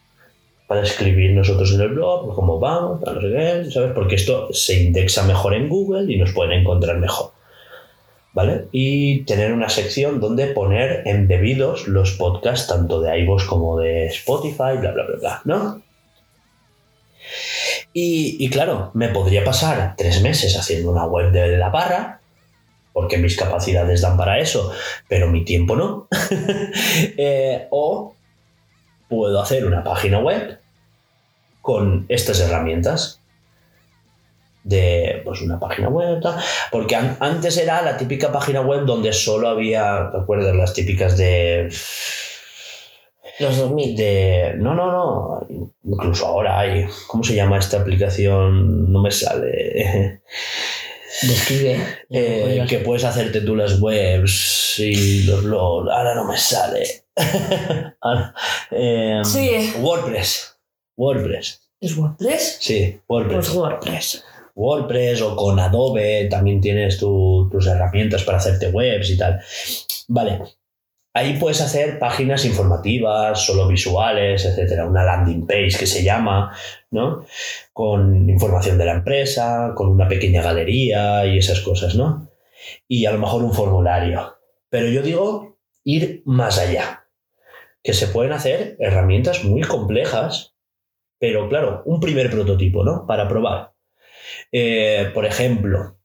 Para escribir nosotros en el blog, pues cómo vamos, para no sé qué, ¿sabes? Porque esto se indexa mejor en Google y nos pueden encontrar mejor. ¿Vale? Y tener una sección donde poner embebidos los podcasts tanto de iVoox como de Spotify, bla, bla, bla, bla, ¿no? Y, claro, me podría pasar tres meses haciendo una web de la barra, porque mis capacidades dan para eso, pero mi tiempo no. [LAUGHS] Eh, o puedo hacer una página web con estas herramientas de pues una página web porque an- antes era la típica página web donde solo había recuerdas las típicas de Los 2000. de no no no incluso ahora hay cómo se llama esta aplicación no me sale Describe. Eh, que puedes hacerte tú las webs y los. Ahora no me sale. [LAUGHS] Ahora, em, Sí. WordPress. WordPress. ¿Es WordPress? Sí, WordPress. Pues WordPress. WordPress o con Adobe también tienes tu- tus herramientas para hacerte webs y tal. Vale. Ahí puedes hacer páginas informativas, solo visuales, etcétera. Una landing page que se llama, ¿no? Con información de la empresa, con una pequeña galería y esas cosas, ¿no? Y a lo mejor un formulario. Pero yo digo ir más allá. Que se pueden hacer herramientas muy complejas, pero claro, un primer prototipo, ¿no? Para probar. Eh, por ejemplo,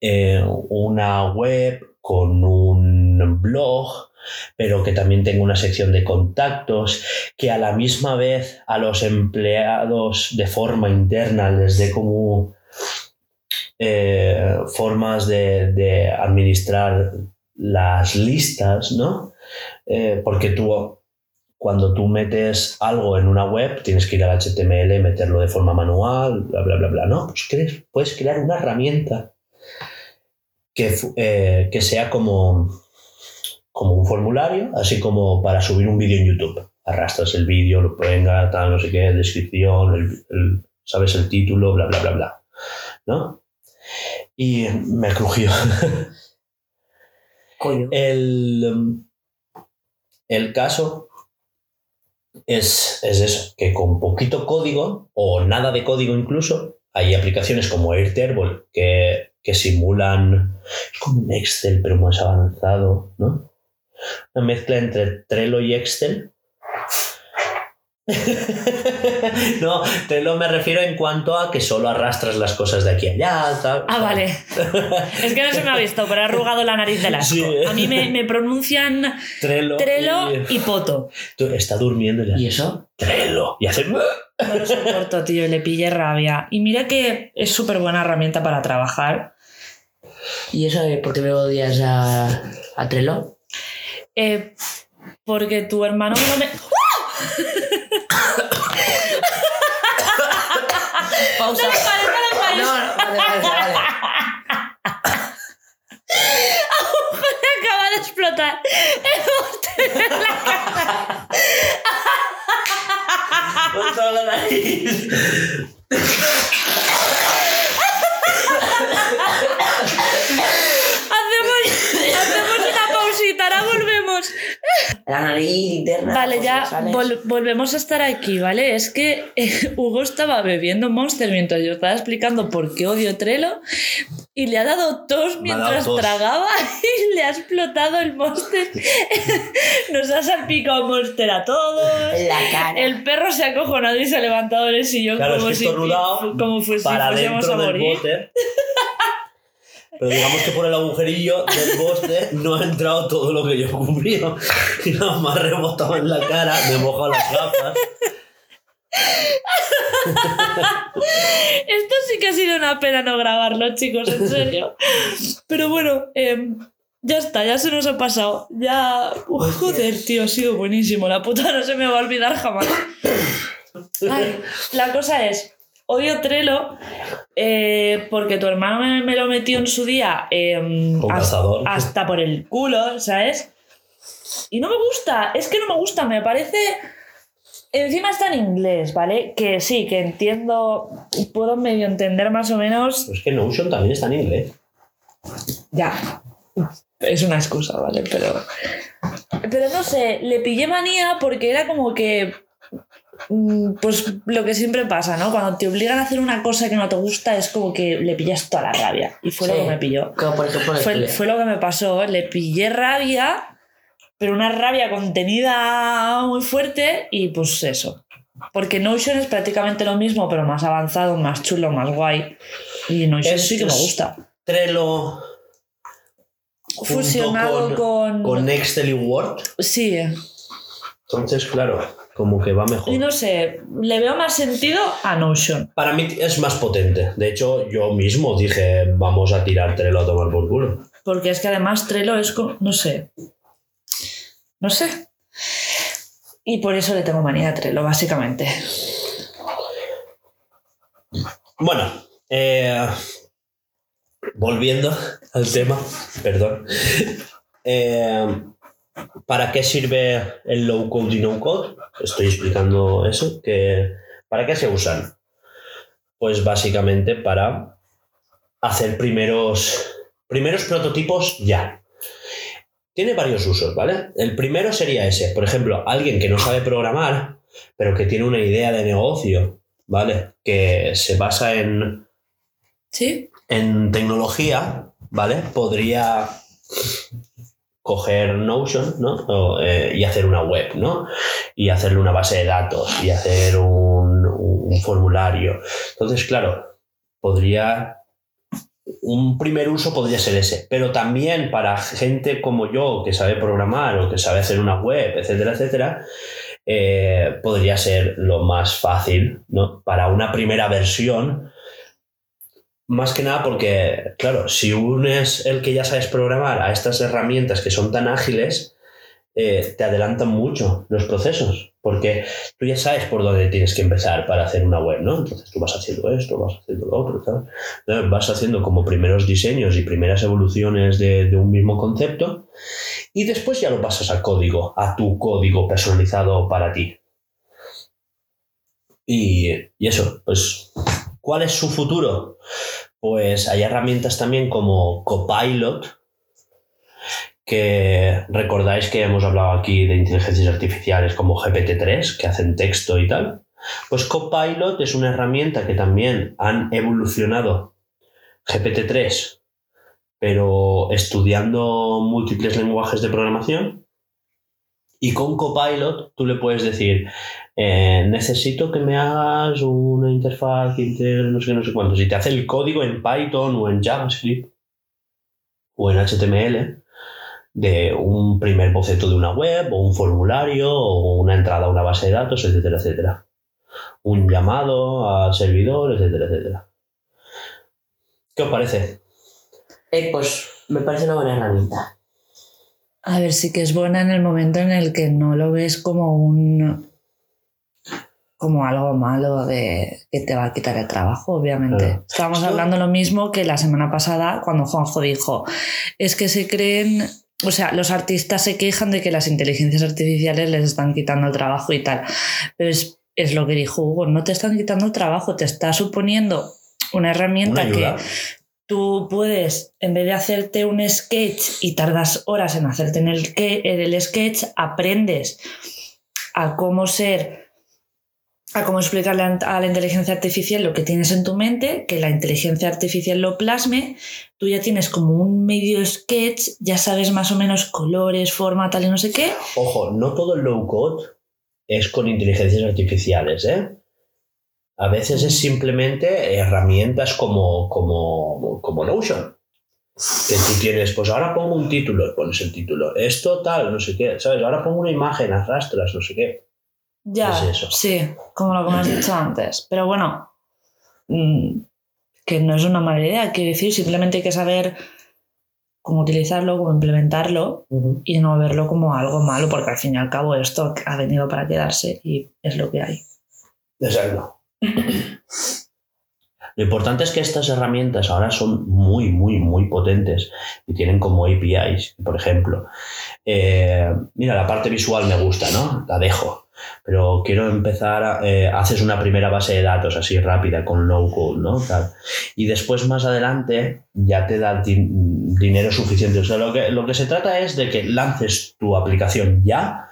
eh, una web con un blog, pero que también tenga una sección de contactos, que a la misma vez a los empleados de forma interna les dé como eh, formas de, administrar las listas, ¿no? Eh, porque tú, cuando tú metes algo en una web, tienes que ir al HTML, meterlo de forma manual, bla, bla, bla, bla. No, pues puedes crear una herramienta que, eh, que sea como, como un formulario, así como para subir un vídeo en YouTube. Arrastras el vídeo, lo venga, tal, no sé qué, descripción, el- el- sabes el título, bla, bla, bla, bla. ¿No? Y me crujió. [LAUGHS] Coño. El, el caso es, es eso, que con poquito código o nada de código incluso, hay aplicaciones como Airtable que, que simulan, es como un Excel pero más avanzado, ¿no? Una mezcla entre Trello y Excel. [LAUGHS] no, Trello me refiero en cuanto a que solo arrastras las cosas de aquí a allá. tal. Ah, vale. [LAUGHS] Es que no se me ha visto, pero he arrugado la nariz del asco. Sí. A mí me, me pronuncian Trello. Trello y- y Poto. Tú está durmiendo y, le ¿Y eso? Trello. Y hace. No lo soporto, tío, y le pillé rabia. Y mira que es súper buena herramienta para trabajar. ¿Y eso de por qué me odias a, a Trello? Eh, porque tu hermano [COUGHS] no me. Dale, vale. No, no, vale, vale, vale. acaba de explotar. Contra la nariz. Hacemos, hacemos una pausita, ahora volvemos. La nariz interna. Vale, ya vol- volvemos a estar aquí, ¿vale? Es que eh, [LAUGHS] Hugo estaba bebiendo Monster mientras yo estaba explicando por qué odio Trello y le ha dado tos dado mientras tos. tragaba [LAUGHS] y le ha explotado el Monster. [LAUGHS] Nos ha salpicado Monster a todos. En la cara. El perro se ha acojonado y se ha levantado del sillón Claro, es como, que si, como fue- si para fuésemos a dentro del morir. Pero digamos que por el agujerillo del bote no ha entrado todo lo que yo cubría. Y nada más rebotado en la cara, me he mojado las gafas. Esto sí que ha sido una pena no grabarlo, chicos, en serio. Pero bueno, em, ya está, ya se nos ha pasado. Ya. Uf, joder, tío, ha sido buenísimo. La puta no se me va a olvidar jamás. Ay, la cosa es. Odio Trello eh, porque tu hermano me, me lo metió en su día em, Con hasta, hasta por el culo, ¿sabes? Y no me gusta, es que no me gusta, me parece... Encima está en inglés, ¿vale? Que sí, que entiendo, puedo medio entender más o menos. Pues que Notion también está en inglés. Ya. Es una excusa, ¿vale? Pero. Pero no sé, le pillé manía porque era como que. Mm, Pues lo que siempre pasa, ¿no? Cuando te obligan a hacer una cosa que no te gusta, es como que le pillas toda la rabia. Y fue lo que me pilló. Como por ejemplo el Fue, lo que me pasó. Le pillé rabia, pero una rabia contenida muy fuerte, y pues eso. Porque Notion es prácticamente lo mismo, pero más avanzado, más chulo, más guay. Y Notion Es- sí que me gusta. Trello Fusionado con... con Excel y Word. Sí. Entonces, claro, como que va mejor. Y no sé, le veo más sentido a Notion. Para mí es más potente. De hecho, yo mismo dije, vamos a tirar Trello a tomar por culo. Porque es que además Trello es como, no sé. No sé. Y por eso le tengo manía a Trello, básicamente. Bueno, eh, volviendo al tema, perdón. Eh, ¿Para qué sirve el low code y no code? Estoy explicando eso. Que, ¿Para qué se usan? Pues básicamente para hacer primeros, primeros prototipos ya. Tiene varios usos, ¿vale? El primero sería ese. Por ejemplo, alguien que no sabe programar, pero que tiene una idea de negocio, ¿vale? Que se basa en, ¿Sí? en tecnología, ¿vale? Podría coger Notion, ¿no? Eh, y hacer una web, ¿no? Y hacerle una base de datos y hacer un, un formulario. Entonces, claro, podría... Un primer uso podría ser ese, pero también para gente como yo que sabe programar o que sabe hacer una web, etcétera, etcétera, eh, podría ser lo más fácil, ¿no? Para una primera versión, más que nada porque, claro, si unes el que ya sabes programar a estas herramientas que son tan ágiles, eh, te adelantan mucho los procesos, porque tú ya sabes por dónde tienes que empezar para hacer una web, ¿no? Entonces tú vas haciendo esto, vas haciendo lo otro. Entonces vas haciendo como primeros diseños y primeras evoluciones de, de un mismo concepto y después ya lo pasas al código, a tu código personalizado para ti. Y, y eso, pues, ¿cuál es su futuro? Pues hay herramientas también como Copilot, que recordáis que hemos hablado aquí de inteligencias artificiales como GPT-3, que hacen texto y tal. Pues Copilot es una herramienta que también han evolucionado GPT-3, pero estudiando múltiples lenguajes de programación. Y con Copilot tú le puedes decir, eh, necesito que me hagas una interfaz que integre no sé qué, no sé cuántos. Y te hace el código en Python o en JavaScript o en HTML de un primer boceto de una web o un formulario o una entrada a una base de datos, etcétera, etcétera. Un llamado al servidor, etcétera, etcétera. ¿Qué os parece? Eh, pues me parece una buena herramienta. A ver, sí que es buena en el momento en el que no lo ves como un. Como algo malo de que te va a quitar el trabajo, obviamente. Claro. Estábamos hablando lo mismo que la semana pasada cuando Juanjo dijo: es que se creen. O sea, los artistas se quejan de que las inteligencias artificiales les están quitando el trabajo y tal. Pero es, es lo que dijo Hugo: no te están quitando el trabajo, te está suponiendo una herramienta Una que tú puedes, en vez de hacerte un sketch y tardas horas en hacerte en el, que- en el sketch, aprendes a cómo ser, a cómo explicarle a la inteligencia artificial lo que tienes en tu mente, que la inteligencia artificial lo plasme, tú ya tienes como un medio sketch, ya sabes más o menos colores, forma, tal y no sé qué. Ojo, no todo el low code es con inteligencias artificiales, ¿eh? A veces es simplemente herramientas como, como, como Notion. Que tú tienes, pues ahora pongo un título, pones el título. Esto tal, no sé qué, ¿sabes? Ahora pongo una imagen, arrastras, no sé qué. Ya, eso. sí, como lo que me has dicho antes. Pero bueno, mm, que no es una mala idea, quiero decir, simplemente hay que saber cómo utilizarlo, cómo implementarlo y no verlo como algo malo, porque al fin y al cabo esto ha venido para quedarse y es lo que hay. Exacto. Lo importante es que estas herramientas ahora son muy, muy, muy potentes y tienen como APIs, por ejemplo. eh, mira, la parte visual me gusta, ¿no? La dejo. Pero quiero empezar, a- eh, haces una primera base de datos así rápida con low code, ¿no? Tal. Y después más adelante ya te da di- dinero suficiente. O sea, lo que, lo que se trata es de que lances tu aplicación ya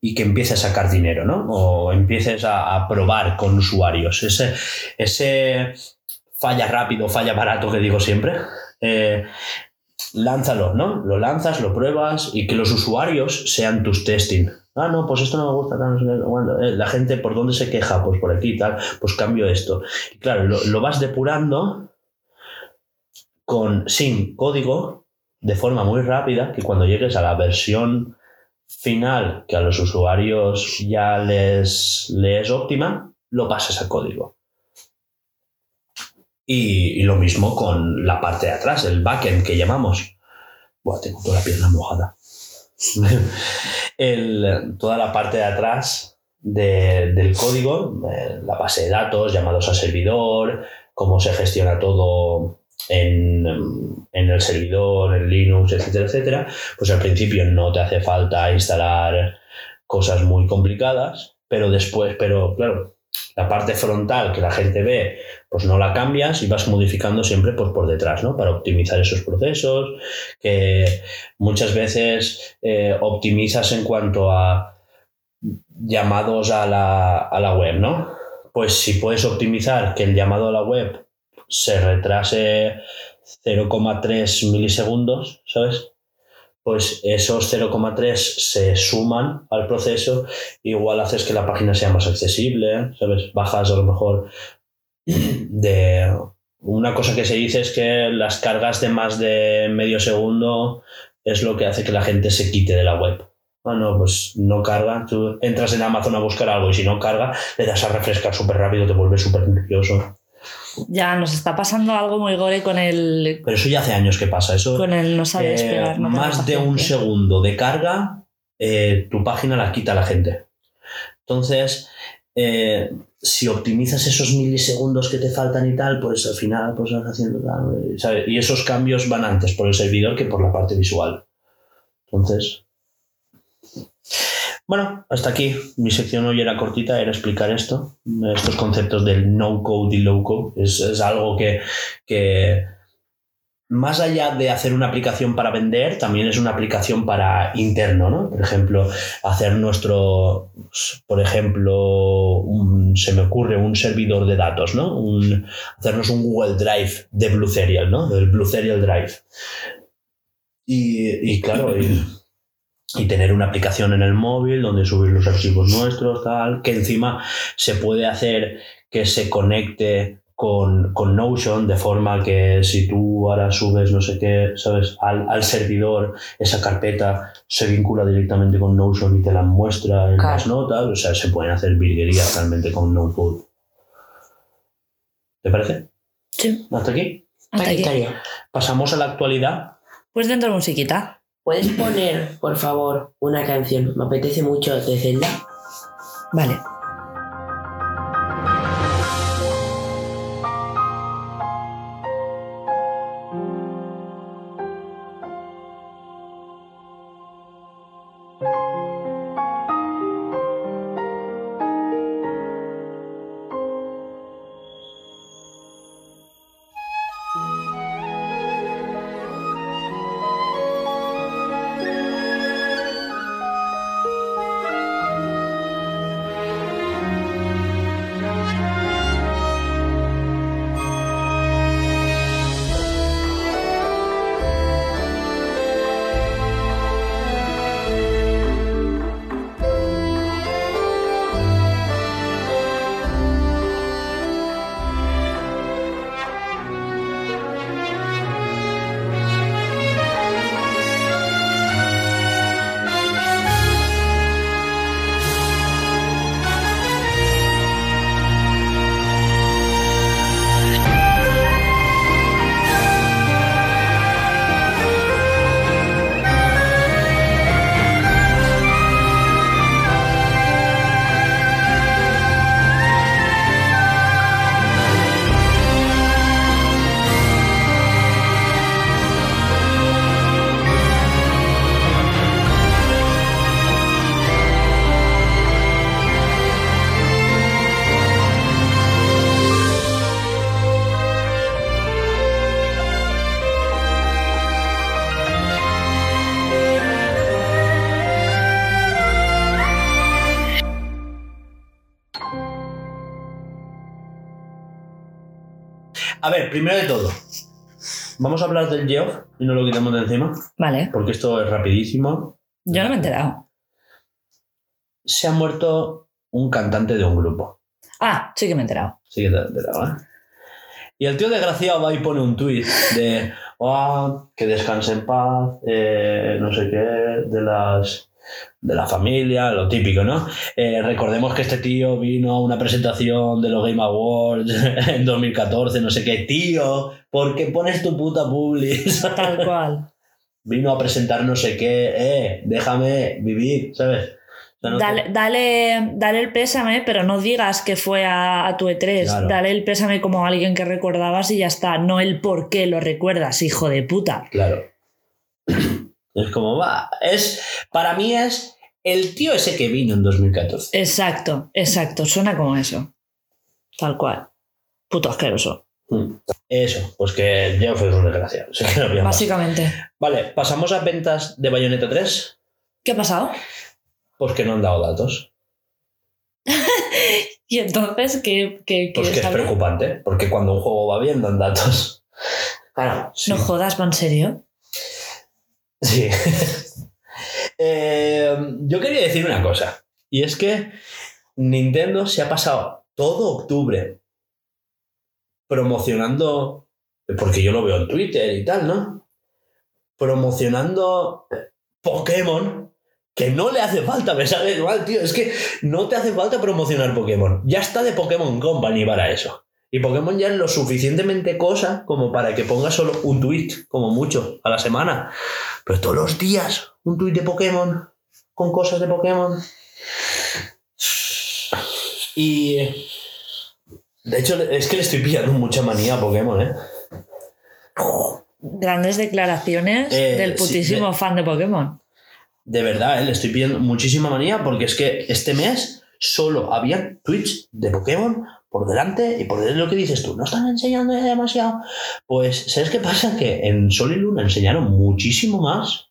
y que empieces a sacar dinero, ¿no? O empieces a, a probar con usuarios. Ese, ese falla rápido, falla barato que digo siempre, eh, lánzalo, ¿no? Lo lanzas, lo pruebas y que los usuarios sean tus testing. Ah, no, pues esto no me gusta. eh, la gente, ¿por dónde se queja? Pues por aquí, tal. Pues cambio esto. Claro, lo, lo vas depurando con, sin código de forma muy rápida, que cuando llegues a la versión final que a los usuarios ya les, les es óptima, lo pasas a código. Y, y lo mismo con la parte de atrás, el backend que llamamos. Buah, tengo toda la pierna mojada. [LAUGHS] El- toda la parte de atrás de- del código, eh, la base de datos, llamados a servidor, cómo se gestiona todo en, en el servidor, en Linux, etcétera, etcétera, pues al principio no te hace falta instalar cosas muy complicadas, pero después, pero claro, la parte frontal que la gente ve, pues no la cambias y vas modificando siempre pues, por detrás, ¿no? Para optimizar esos procesos, que muchas veces eh, optimizas en cuanto a llamados a la, a la web, ¿no? Pues si puedes optimizar que el llamado a la web se retrase 0,3 milisegundos, ¿sabes? Pues esos 0,3 se suman al proceso, igual haces que la página sea más accesible, ¿sabes? Bajas a lo mejor de... Una cosa que se dice es que las cargas de más de medio segundo es lo que hace que la gente se quite de la web. Ah, no, pues no carga. Tú entras en Amazon a buscar algo y si no carga, le das a refrescar súper rápido, te vuelves súper nervioso. Ya nos está pasando algo muy gore con el, Pero eso ya hace años que pasa. Eso, con el no saber eh, esperar. no más de un segundo de carga, eh, tu página la quita la gente. Entonces, eh, si optimizas esos milisegundos que te faltan y tal, pues al final pues vas haciendo tal, ¿sabes? Y esos cambios van antes por el servidor que por la parte visual. Entonces, bueno, hasta aquí. Mi sección hoy era cortita, era explicar esto, estos conceptos del no code y low code. Es, es algo que, que más allá de hacer una aplicación para vender, también es una aplicación para interno, ¿no? Por ejemplo, hacer nuestro, por ejemplo, se me ocurre un servidor de datos, ¿no? Hacernos un Google Drive de Blue Serial, ¿no? Del Blue Serial Drive. Y, y claro, y tener una aplicación en el móvil donde subir los archivos nuestros, tal, que encima se puede hacer que se conecte con, con Notion de forma que si tú ahora subes no sé qué, ¿sabes? Al, al servidor, esa carpeta se vincula directamente con Notion y te la muestra en Claro. las notas, o sea, se pueden hacer virguerías realmente con no code. ¿Te parece? Sí, ¿Hasta aquí? hasta aquí. Pasamos a la actualidad. Pues dentro de musiquita. ¿Puedes poner, por favor, una canción? Me apetece mucho de Zelda. Vale. Vamos a hablar del Geoff y no lo quitamos de encima, Vale. porque esto es rapidísimo. Yo no me he enterado. se ha muerto un cantante de un grupo. Ah, sí que me he enterado. Sí que te has enterado, ¿eh? Y el tío desgraciado va y pone un tuit de "Ah, que descanse en paz, eh, no sé qué, de las de la familia, lo típico, ¿no? Eh, recordemos que este tío vino a una presentación de los Game Awards [LAUGHS] en 2014, no sé qué, tío, ¿por qué pones tu puta publis? [LAUGHS] Tal cual. vino a presentar no sé qué, eh, déjame vivir, ¿sabes? No Dale, dale, dale el pésame, pero no digas que fue a, a tu E3. Claro. Dale el pésame como a alguien que recordabas y ya está. No el por qué lo recuerdas, hijo de puta. Claro. Es como, va, es, para mí es el tío ese que vino en 2014. Exacto, exacto. Suena como eso. Tal cual. Puto asqueroso. Mm. Eso, pues que ya fue un desgraciado. [LAUGHS] no más. Básicamente. Vale, pasamos a ventas de Bayonetta 3, ¿Qué ha pasado? pues que no han dado datos. [LAUGHS] Y entonces, ¿qué, qué Pues que es preocupante, porque cuando un juego va bien dan datos. Claro. Sí. No jodas, ¿va en serio? Sí. Eh, yo quería decir una cosa, y es que Nintendo se ha pasado todo octubre promocionando, porque yo lo veo en Twitter y tal, ¿no? Promocionando Pokémon, que no le hace falta, me sale mal, tío, es que no te hace falta promocionar Pokémon, ya está de Pokémon Company para eso. Y Pokémon ya es lo suficientemente cosa como para que ponga solo un tweet, como mucho, a la semana. Pero todos los días, un tuit de Pokémon, con cosas de Pokémon. Y. De hecho, es que le estoy pillando mucha manía a Pokémon, ¿eh? Grandes declaraciones Eh, del sí, putísimo de- fan de Pokémon. De verdad, ¿eh? le estoy pidiendo muchísima manía porque es que este mes solo había tweets de Pokémon por delante y por delante lo que dices tú, no están enseñando ya demasiado. Pues, ¿sabes qué pasa? Que en Sol y Luna enseñaron muchísimo más,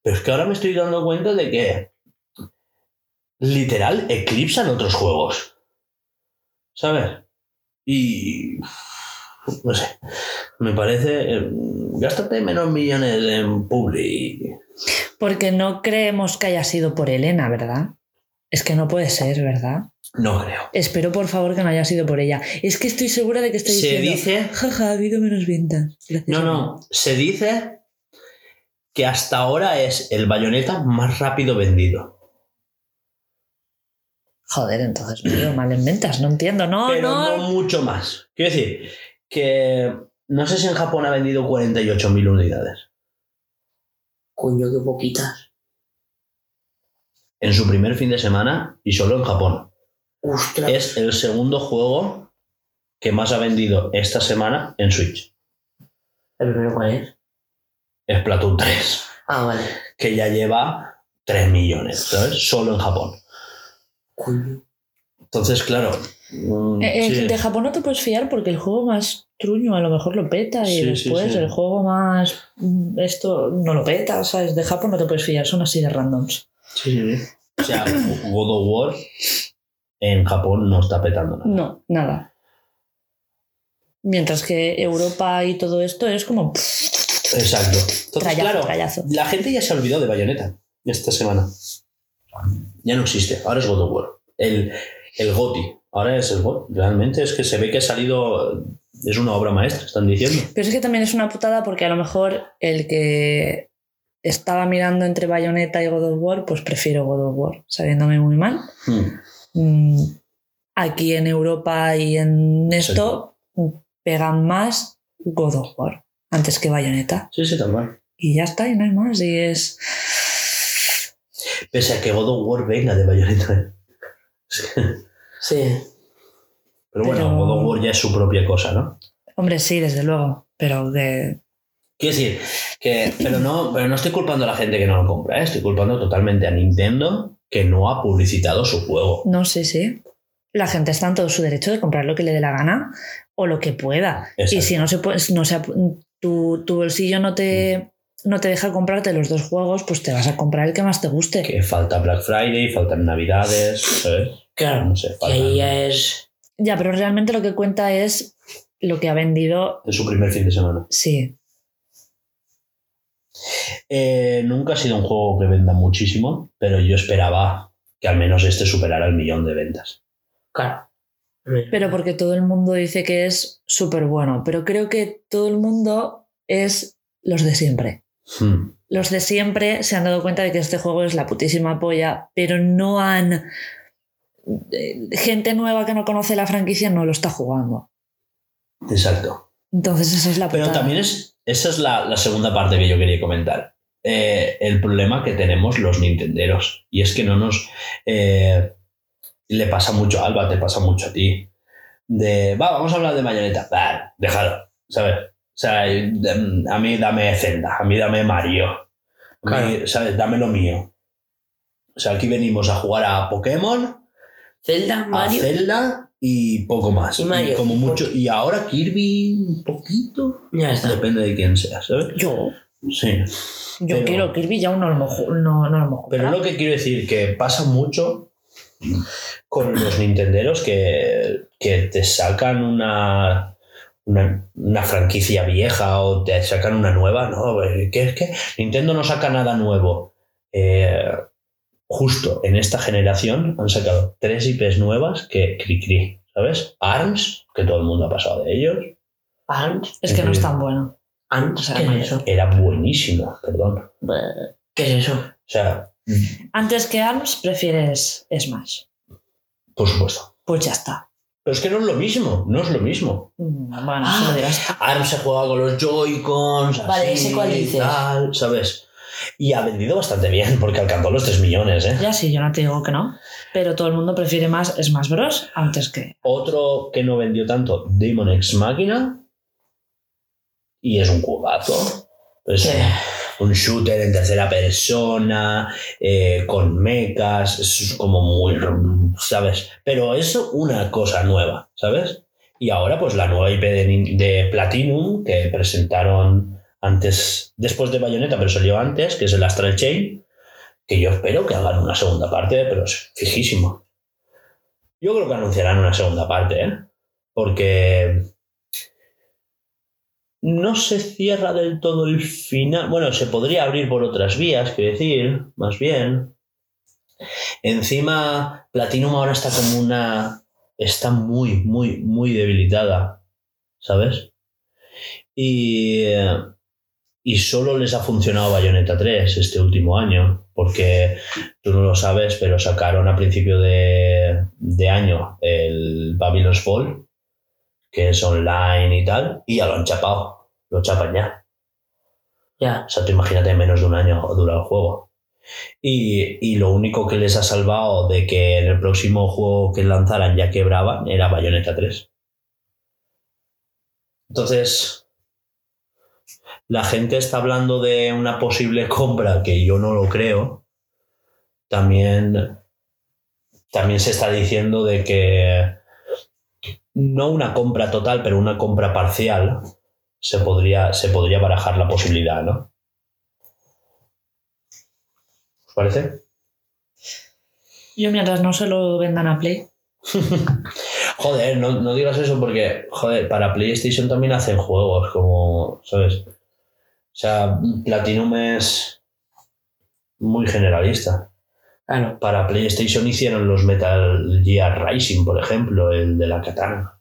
pero es que ahora me estoy dando cuenta de que literal eclipsan otros juegos. ¿Sabes? Y... No sé, me parece... eh, gástate menos millones en Publi. Porque no creemos que haya sido por Elena, ¿verdad? Es que no puede ser, ¿verdad? No creo. Espero por favor que no haya sido por ella. Es que estoy segura de que estoy Se diciendo. dice- Jaja, ha habido menos ventas. Gracias No, no. Se dice que hasta ahora es el bayoneta más rápido vendido. Joder, entonces me he ido mal en ventas. No entiendo, no, pero no. no mucho más. Quiero decir que no sé si en Japón ha vendido 48.000 unidades. Coño, qué poquitas. En su primer fin de semana y solo en Japón. Ostras. Es el segundo juego que más ha vendido esta semana en Switch. ¿El primero cuál es? Es Splatoon 3, Ah, vale. que ya lleva 3 millones, ¿sabes? Solo en Japón. Entonces, claro. mm, Eh, eh, sí. De Japón no te puedes fiar porque el juego más truño a lo mejor lo peta y Sí, después sí. el juego más mm, esto no lo peta, ¿sabes? De Japón no te puedes fiar, son así de randoms. Sí. O sea, God of War en Japón no está petando nada. No, nada. Mientras que Europa y todo esto es como Exacto. Entonces, trayazo, claro, trayazo. la gente ya se ha olvidado de Bayonetta esta semana. Ya no existe. Ahora es God of War. El, el GOTI. Ahora es el GOTI. Realmente es que se ve que ha salido. Es una obra maestra, están diciendo. Pero es que también es una putada porque a lo mejor el que estaba mirando entre Bayonetta y God of War, pues prefiero God of War, sabiéndome muy mal. Hmm. Mm, Aquí en Europa y en esto pegan más God of War antes que Bayonetta. Sí, sí, tal cual. Y ya está, y no hay más. Y es. Pese a que God of War venga de Bayonetta. Sí. Pero bueno, Pero- God of War ya es su propia cosa, ¿no? Hombre, sí, desde luego. Pero de. Quiero decir, que, pero, no, pero no estoy culpando a la gente que no lo compra, ¿eh? estoy culpando totalmente a Nintendo que no ha publicitado su juego. No sé, sí. La gente está en todo su derecho de comprar lo que le dé la gana o lo que pueda. Y Exacto. si no se puede, no se, tu, tu bolsillo no te, no te deja comprarte los dos juegos, pues te vas a comprar el que más te guste. Que falta Black Friday, faltan Navidades, ¿sabes? Claro. No sé, Y ahí faltan ya es. Ya, pero realmente lo que cuenta es lo que ha vendido. en su primer fin de semana. Sí. Eh, nunca ha sido un juego que venda muchísimo, pero yo esperaba que al menos este superara el millón de ventas. Claro. Pero porque todo el mundo dice que es súper bueno. Pero creo que todo el mundo es los de siempre. Hmm. Los de siempre se han dado cuenta de que este juego es la putísima polla, pero no han... eh, Gente nueva que no conoce la franquicia no lo está jugando. Exacto. Entonces esa es la Pero putada. también es, esa es la, la segunda parte que yo quería comentar. Eh, el problema que tenemos los nintenderos. Y es que no nos... eh, le pasa mucho a Alba, te pasa mucho a ti. De, va, vamos a hablar de Bayonetta. Va, déjalo, ¿sabes? O sea, a mí dame Zelda, a mí dame Mario. A mí, ¿sabes? Dame lo mío. O sea, aquí venimos a jugar a Pokémon, Zelda, a Mario. Zelda y poco más. Y Mario. como mucho. Y ahora Kirby un poquito. Ya está. Depende de quién sea, ¿sabes? Yo, Sí. yo Pero- quiero Kirby, ya no lo ju- no, no lo hemos Pero lo que quiero decir que pasa mucho con los nintenderos que, que te sacan una, una, una franquicia vieja o te sacan una nueva, ¿no? Que es que Nintendo no saca nada nuevo. Eh, justo en esta generación han sacado tres IPs nuevas que cri cri, ¿sabes? ARMS, que todo el mundo ha pasado de ellos, Ants. Es que no es tan bueno. Ants. O sea, ¿Qué es no. eso? era buenísimo, perdón. O ¿Qué es eso? sea, Antes que ARMS prefieres Smash. por supuesto. Pues ya está. Pero es que no es lo mismo, no es lo mismo. Mm, Bueno, Ah. eso lo dirás. ARMS se juega con los Joy-Cons, Vale, así, ese cuál dices. tal, ¿sabes? Y ha vendido bastante bien porque alcanzó los 3 millones, ¿eh? Ya sí, yo no te digo que no. Pero todo el mundo prefiere más Smash Bros. antes que. Otro que no vendió tanto, Demon X Máquina. Y es un jugazo. Es Sí. un shooter en tercera persona, eh, con mechas, es como muy, ¿sabes? Pero es una cosa nueva, ¿sabes? Y ahora pues la nueva IP de, de Platinum que presentaron antes, después de Bayonetta, pero salió antes, que es el Astral Chain, que yo espero que hagan una segunda parte, pero es fijísimo. Yo creo que anunciarán una segunda parte, ¿eh? Porque no se cierra del todo el final. Bueno, se podría abrir por otras vías, quiero decir, más bien. Encima, Platinum ahora está como una. Está muy, muy, muy debilitada, ¿sabes? Y. eh, Y solo les ha funcionado Bayonetta 3 este último año, porque tú no lo sabes, pero sacaron a principio de, de año el Babylon's Fall, que es online y tal, y ya lo han chapado, lo chapan ya. Ya. O sea, tú imagínate, menos de un año dura el juego. Y, y lo único que les ha salvado de que en el próximo juego que lanzaran ya quebraban era Bayonetta 3. Entonces, la gente está hablando de una posible compra que yo no lo creo. También, también se está diciendo de que no una compra total, pero una compra parcial se podría, se podría barajar la posibilidad, ¿no? ¿Os parece? Yo mientras no se lo vendan a Play. [LAUGHS] Joder, no, no digas eso porque, joder, para PlayStation también hacen juegos como, ¿sabes? O sea, Platinum es muy generalista. Claro. Para PlayStation hicieron los Metal Gear Rising, por ejemplo, el de la katana.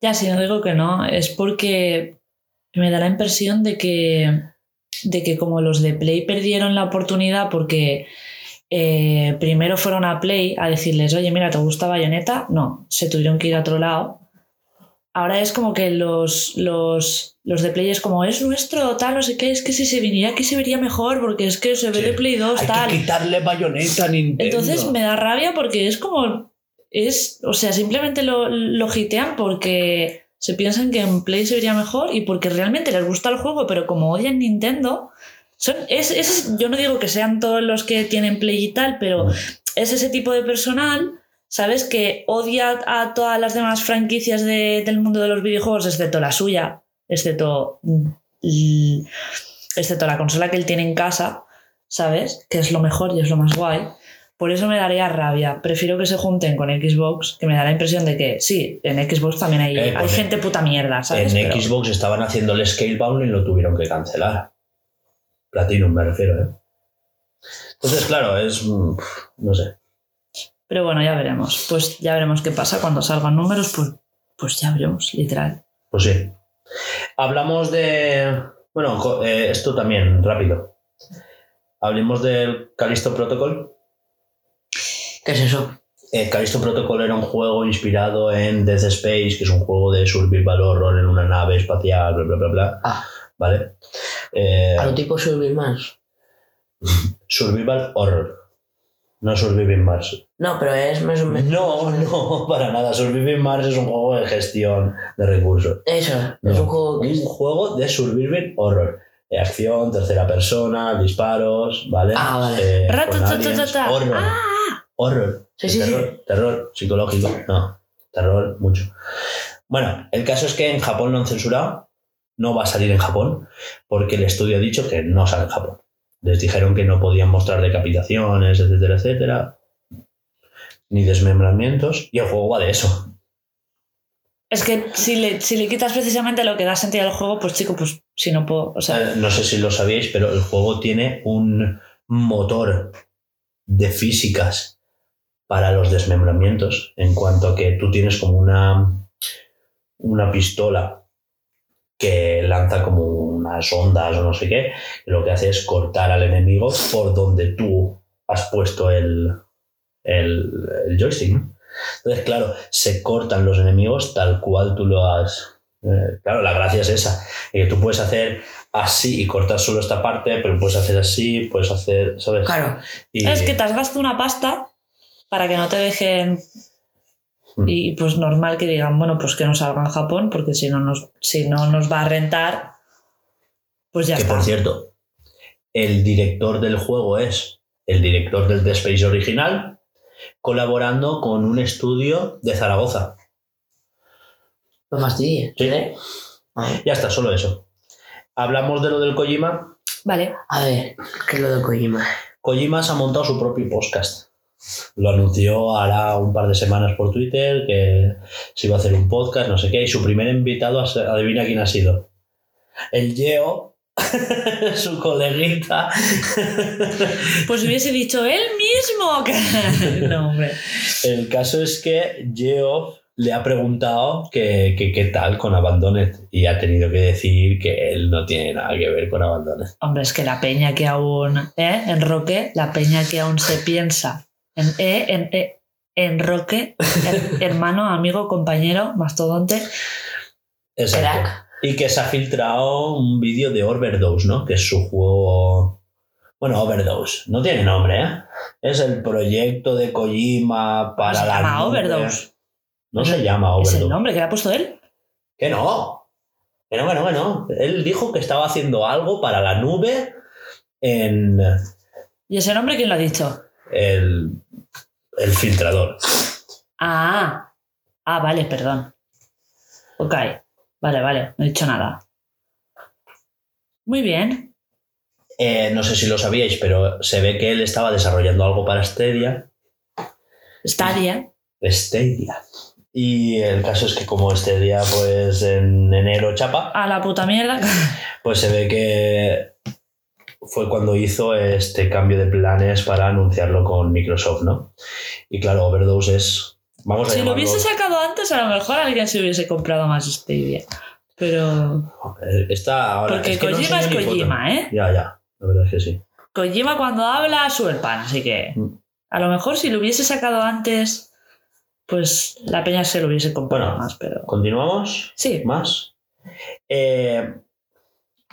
Ya, si no digo que no, es porque me da la impresión de que, de que como los de Play perdieron la oportunidad porque eh, primero fueron a Play a decirles, oye, mira, ¿te gusta Bayonetta? No, se tuvieron que ir a otro lado. Ahora es como que los, los, los de Play es como, es nuestro, tal, no sé qué, es que si se viniera aquí se vería mejor porque es que se ve Sí. de Play 2, Hay tal. que quitarle bayoneta a Nintendo. Entonces me da rabia porque es como. Es, o sea, simplemente lo, lo hitean porque se piensan que en Play se vería mejor y porque realmente les gusta el juego, pero como odian Nintendo. Son, es, es- yo no digo que sean todos los que tienen Play y tal, pero es ese tipo de personal, ¿sabes? Que odia a todas las demás franquicias de- del mundo de los videojuegos, excepto la suya, excepto, mm, excepto la consola que él tiene en casa, ¿sabes? Que es lo mejor y es lo más guay. Por eso me daría rabia. Prefiero que se junten con Xbox, que me da la impresión de que sí, en Xbox también hay, Eh, hay pues gente puta mierda, ¿sabes? En Pero- Xbox estaban haciendo el Scalebound y lo tuvieron que cancelar. Platinum me refiero, ¿eh? Entonces, claro, es. mm, No sé. Pero bueno, ya veremos. Pues ya veremos qué pasa cuando salgan números, pues, pues ya veremos, literal. Pues sí. Hablamos de. Bueno, eh, esto también, rápido. Hablemos del Callisto Protocol. ¿Qué es eso? Eh, Callisto Protocol era un juego inspirado en Death Space, que es un juego de survival horror en una nave espacial, bla, bla, bla, bla. Ah, ¿Vale? Eh, a lo tipo Survivor Mars. survival horror. No Surviving Mars. No, pero es más o menos. No, no, [LAUGHS] para nada. Surviving Mars es un juego de gestión de recursos. Eso, No, es un juego que. un juego de surviving horror. De acción, tercera persona, disparos, ¿vale? Ah, vale. Eh, aliens, horror. ¡Ah! Horror. Sí, sí, sí. terror, terror psicológico. No, terror mucho. Bueno, el caso es que en Japón lo han censurado. No va a salir en Japón porque el estudio ha dicho que no sale en Japón. Les dijeron que no podían mostrar decapitaciones, etcétera, etcétera. Ni desmembramientos. Y el juego va de eso. Es que si le, si le quitas precisamente lo que da sentido al juego, pues chico, pues si no puedo. O sea, Eh, no sé si lo sabíais, pero el juego tiene un motor de físicas para los desmembramientos, en cuanto a que tú tienes como una, una pistola que lanza como unas ondas o no sé qué, y lo que hace es cortar al enemigo por donde tú has puesto el, el, el joystick. ¿no? Entonces, claro, se cortan los enemigos tal cual tú lo has... eh, claro, la gracia es esa, que tú puedes hacer así y cortar solo esta parte, pero puedes hacer así, puedes hacer, ¿sabes? Claro, Y- es que te has gastado una pasta para que no te dejen. Mm. Y pues normal que digan, bueno, pues que no salga en Japón, porque si no nos, si no nos va a rentar, pues ya que está. por cierto, el director del juego es el director del Dead Space original, colaborando con un estudio de Zaragoza. no fastidies. Sí. ¿eh? A ver, Ya está, solo eso. Hablamos de lo del Kojima. Vale. A ver, ¿qué es lo de Kojima? Kojima se ha montado su propio podcast. Lo anunció hará un par de semanas por Twitter que se iba a hacer un podcast, no sé qué, y su primer invitado, adivina quién ha sido. El Geo, [LAUGHS] su coleguita. Pues hubiese dicho él mismo. [LAUGHS] no, hombre. El caso es que Geo le ha preguntado que, que qué tal con Abandoned y ha tenido que decir que él no tiene nada que ver con Abandoned. Hombre, es que la peña que aún. ¿Eh? En Roque, la peña que aún se piensa. En E, en E. En Roque, her- [LAUGHS] hermano, amigo, compañero, mastodonte. Exacto. Crack. Y que se ha filtrado un vídeo de Overdose, ¿no? Que es su juego. Bueno, Overdose. No tiene nombre, ¿eh? Es el proyecto de Kojima para se la. llama nube. Overdose. No se llama Es Overdose. el nombre que le ha puesto él. Que no. Que no, que no, que no. Él dijo que estaba haciendo algo para la nube en ¿Y ese nombre quién lo ha dicho? el, el filtrador. Ah. Ah, vale, perdón. Ok. Vale, vale, no he dicho nada. Muy bien. Eh, no sé si lo sabíais, pero se ve que él estaba desarrollando algo para Stadia. Stadia. Stadia. Y el caso es que como Stadia, pues en enero chapa, A la puta mierda. pues se ve que fue cuando hizo este cambio de planes para anunciarlo con Microsoft, ¿no? Y claro, Overdose es... Vamos a Si lo hubiese sacado antes, a lo mejor alguien se hubiese comprado más Stadia. Pero. Eh, Está ahora... Porque es que no Kojima es. Kojima, ¿eh? Ya, ya. La verdad es que sí. Kojima cuando habla sube el pan, así que. Mm. A lo mejor si lo hubiese sacado antes, pues la peña se lo hubiese comprado Bueno. más, pero. ¿Continuamos? Sí. Más. Eh,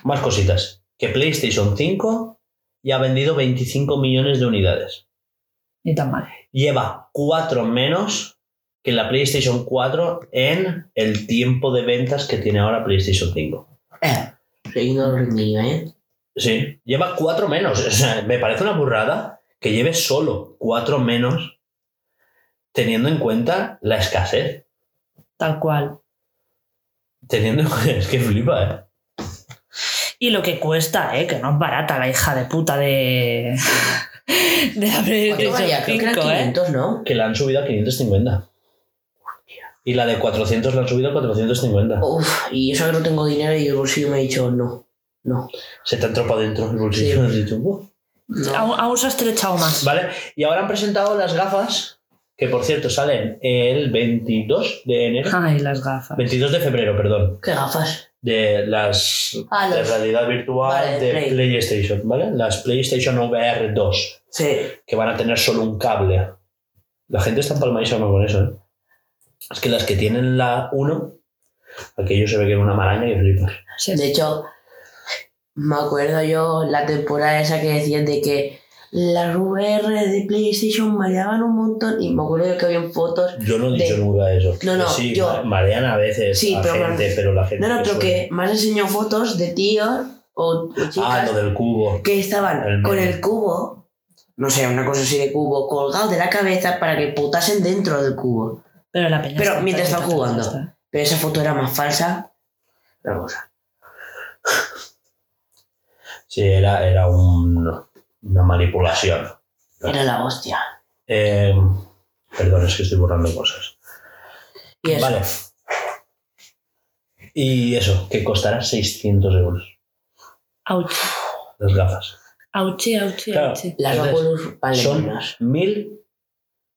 más cositas. Que PlayStation 5 ya ha vendido 25 millones de unidades. Ni tan mal. Lleva 4 menos que la PlayStation 4 en el tiempo de ventas que tiene ahora PlayStation 5. Eh, ¿eh? Sí, lleva 4 menos. O sea, me parece una burrada que lleve solo 4 menos teniendo en cuenta la escasez. Tal cual. Teniendo en cuenta, [LAUGHS] es que flipa, ¿eh? Y lo que cuesta, ¿eh? Que no es barata la hija de puta de. [LAUGHS] de la ¿Cuánto PlayStation valía? Creo que eran 5, ¿eh? 500, ¿no? que la han subido a 550. Y la de 400 la han subido a 450. Uf, y eso que no tengo dinero y el bolsillo me ha dicho no. No. Se te ha entrado para adentro el bolsillo. Sí. [LAUGHS] Has dicho, no. Aún, aún se ha estrechado más. Vale, y ahora han presentado las gafas que por cierto salen el 22 de enero. Ay, las gafas. 22 de febrero, perdón. ¿Qué gafas? De las Ah, de realidad virtual Vale, de Play. PlayStation, ¿vale? Las PlayStation VR 2, Sí. que van a tener solo un cable. La gente está empalmadísima con eso, ¿eh? Es que las que tienen la 1, aquello se ve que es una maraña y flipas. Sí. De hecho, me acuerdo yo la temporada esa que decían de que las VR de PlayStation mareaban un montón y me acuerdo yo que había fotos. Yo no he De- dicho nunca eso. No, no, sí, yo- ma- marean a veces Sí, a pero gente, man- pero la gente. No, no, pero suele- que más enseñó fotos de tíos o, o chicas Ah, lo del cubo. que estaban El con el cubo, no sé, una cosa así de cubo, colgado de la cabeza para que putasen dentro del cubo. Pero la peña Pero está mientras están jugando. está. Pero esa foto era más falsa. La cosa. Sí, era, era un- una manipulación. Era la hostia. Eh, perdón, es que estoy borrando cosas. Y eso. Vale. Y eso, que costará 600 euros Auchi, las gafas. auchi, auchi, Claro. auchi. Las Oculus valen Son menos. mil.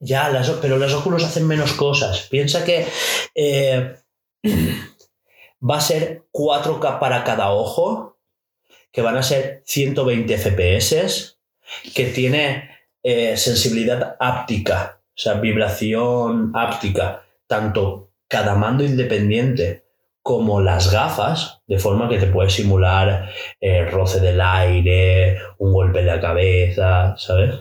Ya, las, pero las Oculus hacen menos cosas. Piensa que eh, [CLEARS THROAT] va a ser 4K para cada ojo, que van a ser 120 FPS, que tiene eh, sensibilidad áptica, o sea, vibración áptica, tanto cada mando independiente como las gafas, de forma que te puedes simular eh, roce del aire, un golpe en la cabeza, ¿sabes?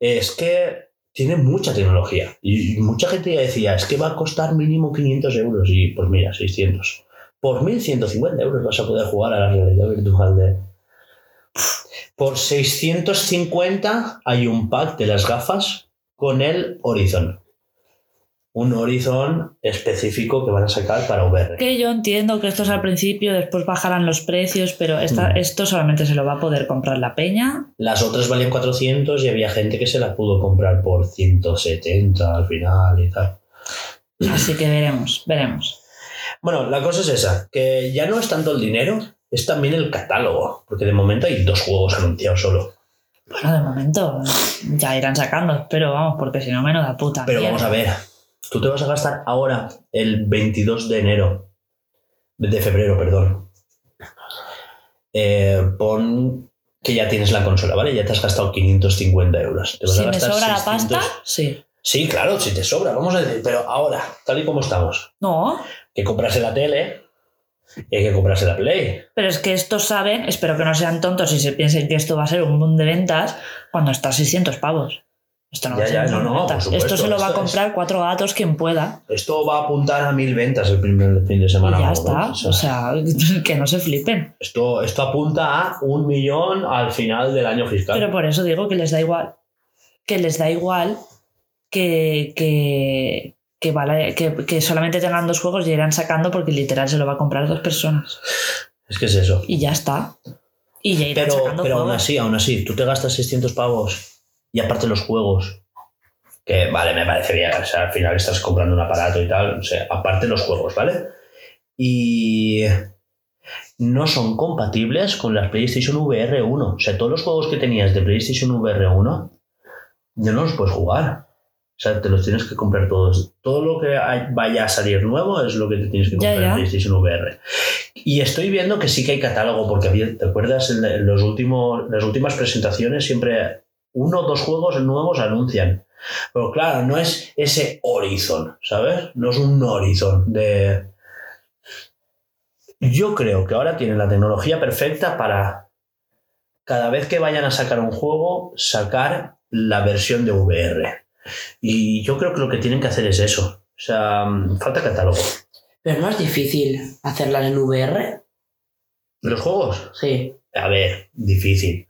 Es que tiene mucha tecnología y mucha gente ya decía, es que va a costar mínimo 500 euros y pues mira, 600. Por 1150 euros vas a poder jugar a la realidad virtual de... Por 650 hay un pack de las gafas con el Horizon. Un Horizon específico que van a sacar para VR. Que yo entiendo que esto es al principio, después bajarán los precios, pero esta- Mm. esto solamente se lo va a poder comprar la peña. Las otras valían 400 y había gente que se la pudo comprar por 170 al final y tal. Así que veremos, veremos. Bueno, la cosa es esa, que ya no es tanto el dinero, es también el catálogo, porque de momento hay dos juegos anunciados solo. Bueno, de momento ya irán sacando, pero vamos, porque si no, menuda puta. Pero mierda. vamos a ver, tú te vas a gastar ahora, el 22 de enero, de febrero, perdón. Eh, pon que ya tienes la consola, ¿vale? Ya te has gastado 550 euros. Te vas Si a me gastar sobra la 600. pasta, sí. Sí, claro, si te sobra, vamos a decir, pero ahora, tal y como estamos, No, que comprarse la tele y hay que comprarse la Play. pero es que estos saben, espero que no sean tontos y se piensen que esto va a ser un boom de ventas cuando está a 600 pavos. Esto no va Ya, a ser no, no, ventas. supuesto, esto se lo va a es- comprar cuatro gatos quien pueda. Esto va a apuntar a mil ventas el primer fin de Y semana. ya está. o sea, O sea, [LAUGHS] que no se flipen. esto, esto apunta a un millón al final del año fiscal. Pero por eso digo que les da igual. Que les da igual que, que, que, vale- que, que solamente tengan dos juegos y irán sacando porque literal se lo va a comprar dos personas. es que es eso. Y ya está. Y ya irán Pero, sacando pero aún así, aún así, tú te gastas 600 pavos y aparte los juegos, que vale, me parece bien, o sea, al final estás comprando un aparato y tal, o sea, aparte los juegos, ¿vale? Y no son compatibles con las PlayStation VR 1. O sea, todos los juegos que tenías de PlayStation VR 1 ya no los puedes jugar. O sea, te los tienes que comprar todos. Todo lo que vaya a salir nuevo es lo que te tienes que comprar ya. en PlayStation VR. Y estoy viendo que sí que hay catálogo, porque había, ¿te acuerdas? En, en los últimos, las últimas presentaciones siempre uno o dos juegos nuevos anuncian. Pero claro, no es ese Horizon, ¿sabes? No es un Horizon de... Yo creo que ahora tienen la tecnología perfecta para cada vez que vayan a sacar un juego, sacar la versión de VR. Y yo creo que lo que tienen que hacer es eso. O sea, falta catálogo. Pero no es difícil hacerlas en VR. ¿Los juegos? Sí. A ver, difícil.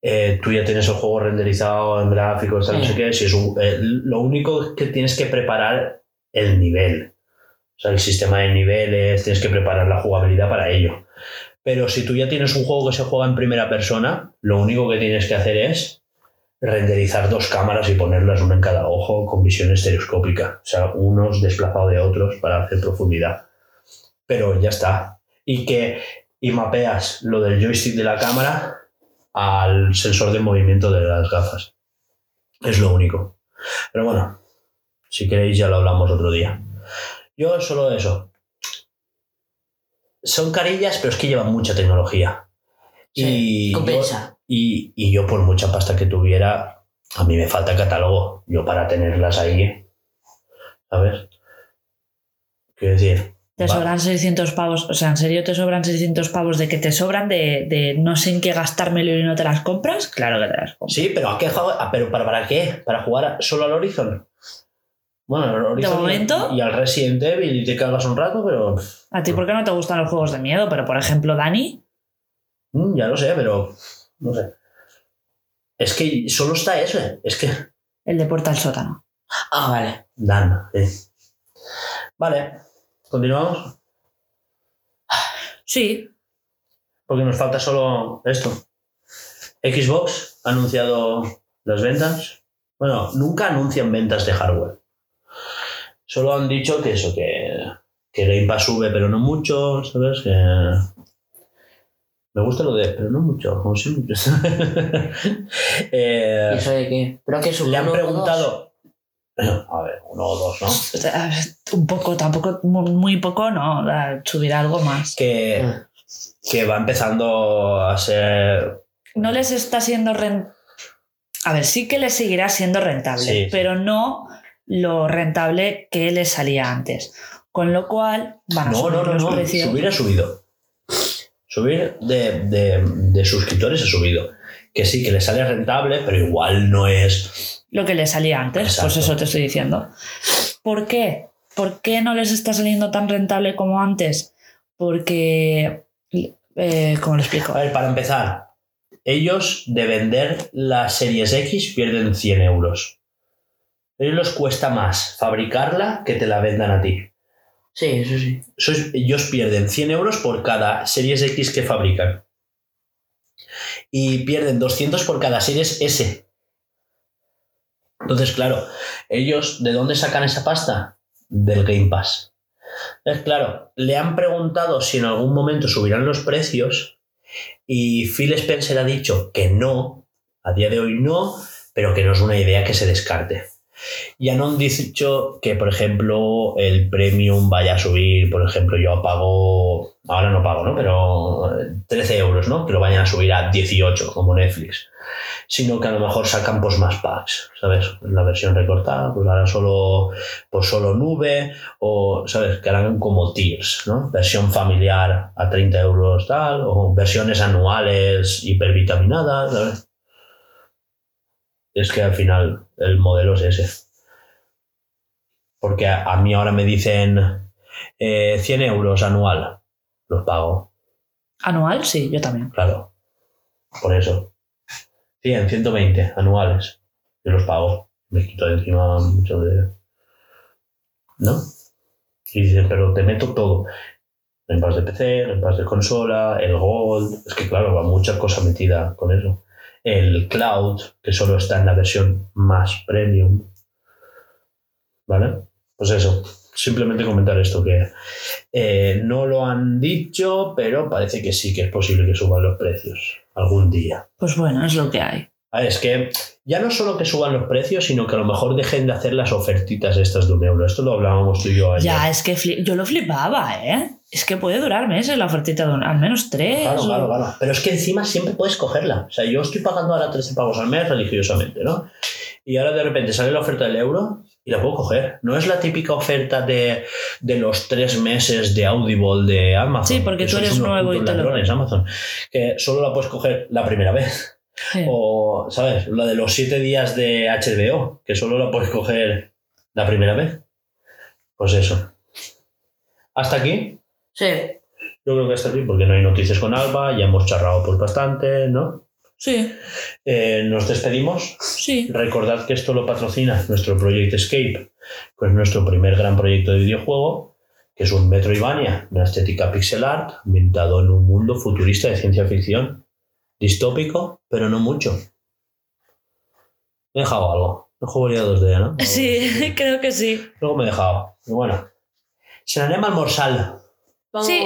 Eh, tú ya tienes el juego renderizado en gráficos, tal, no sé qué. Si es un- eh, lo único que tienes que preparar el nivel. O sea, el sistema de niveles, tienes que preparar la jugabilidad para ello. Pero si tú ya tienes un juego que se juega en primera persona, lo único que tienes que hacer es renderizar dos cámaras y ponerlas una en cada ojo con visión estereoscópica. O sea, unos desplazados de otros para hacer profundidad. Pero ya está. Y que y mapeas lo del joystick de la cámara al sensor de movimiento de las gafas. Es lo único. Pero bueno, si queréis ya lo hablamos otro día. Yo solo eso. Son carillas, pero es que llevan mucha tecnología. Sí, y, yo, compensa. Y, y yo por mucha pasta que tuviera, a mí me falta catálogo. Yo para tenerlas ahí, ¿sabes? Quiero decir... Te sobran 600 pavos. O sea, ¿en serio te sobran 600 pavos de que te sobran de, de no sé en qué gastármelo y no te las compras? Claro que te las compras. Sí, pero ¿a qué? Ah, ¿Pero para, para qué? ¿Para jugar solo al Horizon? Bueno, al Horizon y- momento? Y, al Resident Evil y te cagas un rato, pero... ¿A ti por qué no te gustan los juegos de miedo? Pero, por ejemplo, Dani, mm, ya lo sé, pero... No sé. Es que solo está ese. Es que... el de Puerta al Sótano. Ah, vale. Dan. sí. Vale. Continuamos. Sí, Porque nos falta solo esto. Xbox ha anunciado las ventas. Bueno, nunca anuncian ventas de hardware. Solo han dicho que eso, que, que Game Pass sube, pero no mucho, ¿sabes? Que... Me gusta lo de, pero no mucho, como si mucho. [LAUGHS] Eh, ¿Y eso de qué? Pero que es un le han preguntado... [CLEARS THROAT] A ver, uno o dos, ¿no? Un poco, tampoco, mu- muy poco, no, subir algo más. Que, Mm. que va empezando a ser No les está siendo rentable. A ver, sí que les seguirá siendo rentable, Sí, sí. pero no lo rentable que les salía antes. Con lo cual van a No, subir no, no, los no. precios. Subir ha subido. Subir de, de- de suscriptores ha subido. Que sí, que le sale rentable, pero igual no es. Lo que les salía antes, Exacto. pues eso te estoy diciendo. ¿Por qué? ¿Por qué no les está saliendo tan rentable como antes? Porque, eh, ¿cómo lo explico? A ver, para empezar, ellos de vender las series X pierden 100 euros. A ellos les cuesta más fabricarla que te la vendan a ti. Sí, eso sí. Ellos pierden 100 euros por cada series X que fabrican. Y pierden 200 por cada series S. Entonces, claro, ellos, ¿de dónde sacan esa pasta? Del Game Pass. Es claro, le han preguntado si en algún momento subirán los precios y Phil Spencer ha dicho que no, a día de hoy no, pero que no es una idea que se descarte. Ya no han dicho que, por ejemplo, el premium vaya a subir, por ejemplo, yo pago, ahora no pago, ¿no? Pero eh, 13 euros, ¿no? Que lo vayan a subir a 18, como Netflix. Sino que a lo mejor sacan pues más packs, ¿sabes? La versión recortada, pues ahora solo, pues solo nube, o, ¿sabes? Que harán como tiers, ¿no? Versión familiar a 30 euros tal, o versiones anuales hipervitaminadas, ¿sabes? Es que al final el modelo es ese. Porque a, a mí ahora me dicen eh, 100 euros anual. Los pago, ¿Anual? Sí, yo también. claro. Por eso. 100, 120 anuales. Yo los pago. Me quito de encima mucho de... ¿No? Y dicen, pero te meto todo. En paz de PC, en paz de consola, el Gold. Es que claro, va mucha cosa metida con eso. El Cloud, que solo está en la versión más premium. ¿Vale? Pues eso. Simplemente comentar esto, que eh, no lo han dicho, pero parece que sí que es posible que suban los precios algún día. Pues bueno, es lo que hay. A ver, es que ya no solo que suban los precios, sino que a lo mejor dejen de hacer las ofertitas estas de un euro. Esto lo hablábamos tú y yo ayer. Ya, es que yo lo flipaba, ¿eh? Es que puede durar meses la ofertita de un, al menos tres. Claro, o- claro, claro. Pero es que encima siempre puedes cogerla. O sea, yo estoy pagando ahora 13 pavos al mes religiosamente, ¿no? Y ahora de repente sale la oferta del euro y la puedo coger. No es la típica oferta de, de los tres meses de Audible de Amazon. Sí, porque que tú eres nuevo y te lo- Amazon. Que solo la puedes coger la primera vez. Sí. O, ¿sabes? La de los siete días de HBO, que solo la puedes coger la primera vez. Pues eso. Hasta aquí. Sí. Yo creo que hasta aquí, porque no hay noticias con Alba, ya hemos charrado por bastante, ¿no? Sí, Eh, nos despedimos. sí. Recordad que esto lo patrocina nuestro Project Escape, que es nuestro primer gran proyecto de videojuego, que es un Metroidvania, una estética pixel art, ambientado en un mundo futurista de ciencia ficción, distópico, pero no mucho. Me he dejado algo. No jugaría 2D, ¿no? [LAUGHS] Sí, [LAUGHS] creo que sí. Luego me he dejado. Pero bueno. Se anem al morsal. Vamos. Sí.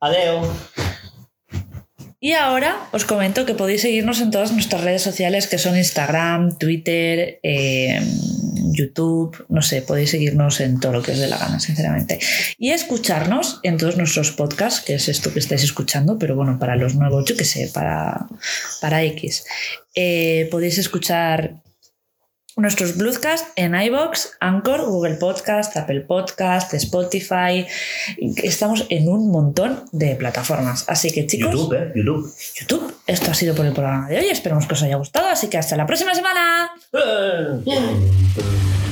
Adeu. Y ahora os comento que podéis seguirnos en todas nuestras redes sociales que son Instagram, Twitter, eh, YouTube, no sé, podéis seguirnos en todo lo que os dé la gana, sinceramente. Y escucharnos en todos nuestros podcasts, que es esto que estáis escuchando, pero bueno, para los nuevos, yo qué sé, para, para X. Eh, podéis escuchar nuestros Bluescast en iBox, Anchor, Google Podcast, Apple Podcast, Spotify. Estamos en un montón de plataformas. Así que chicos, YouTube, ¿eh? YouTube. YouTube, esto ha sido por el programa de hoy. Esperamos que os haya gustado. Así que hasta la próxima semana. Eh.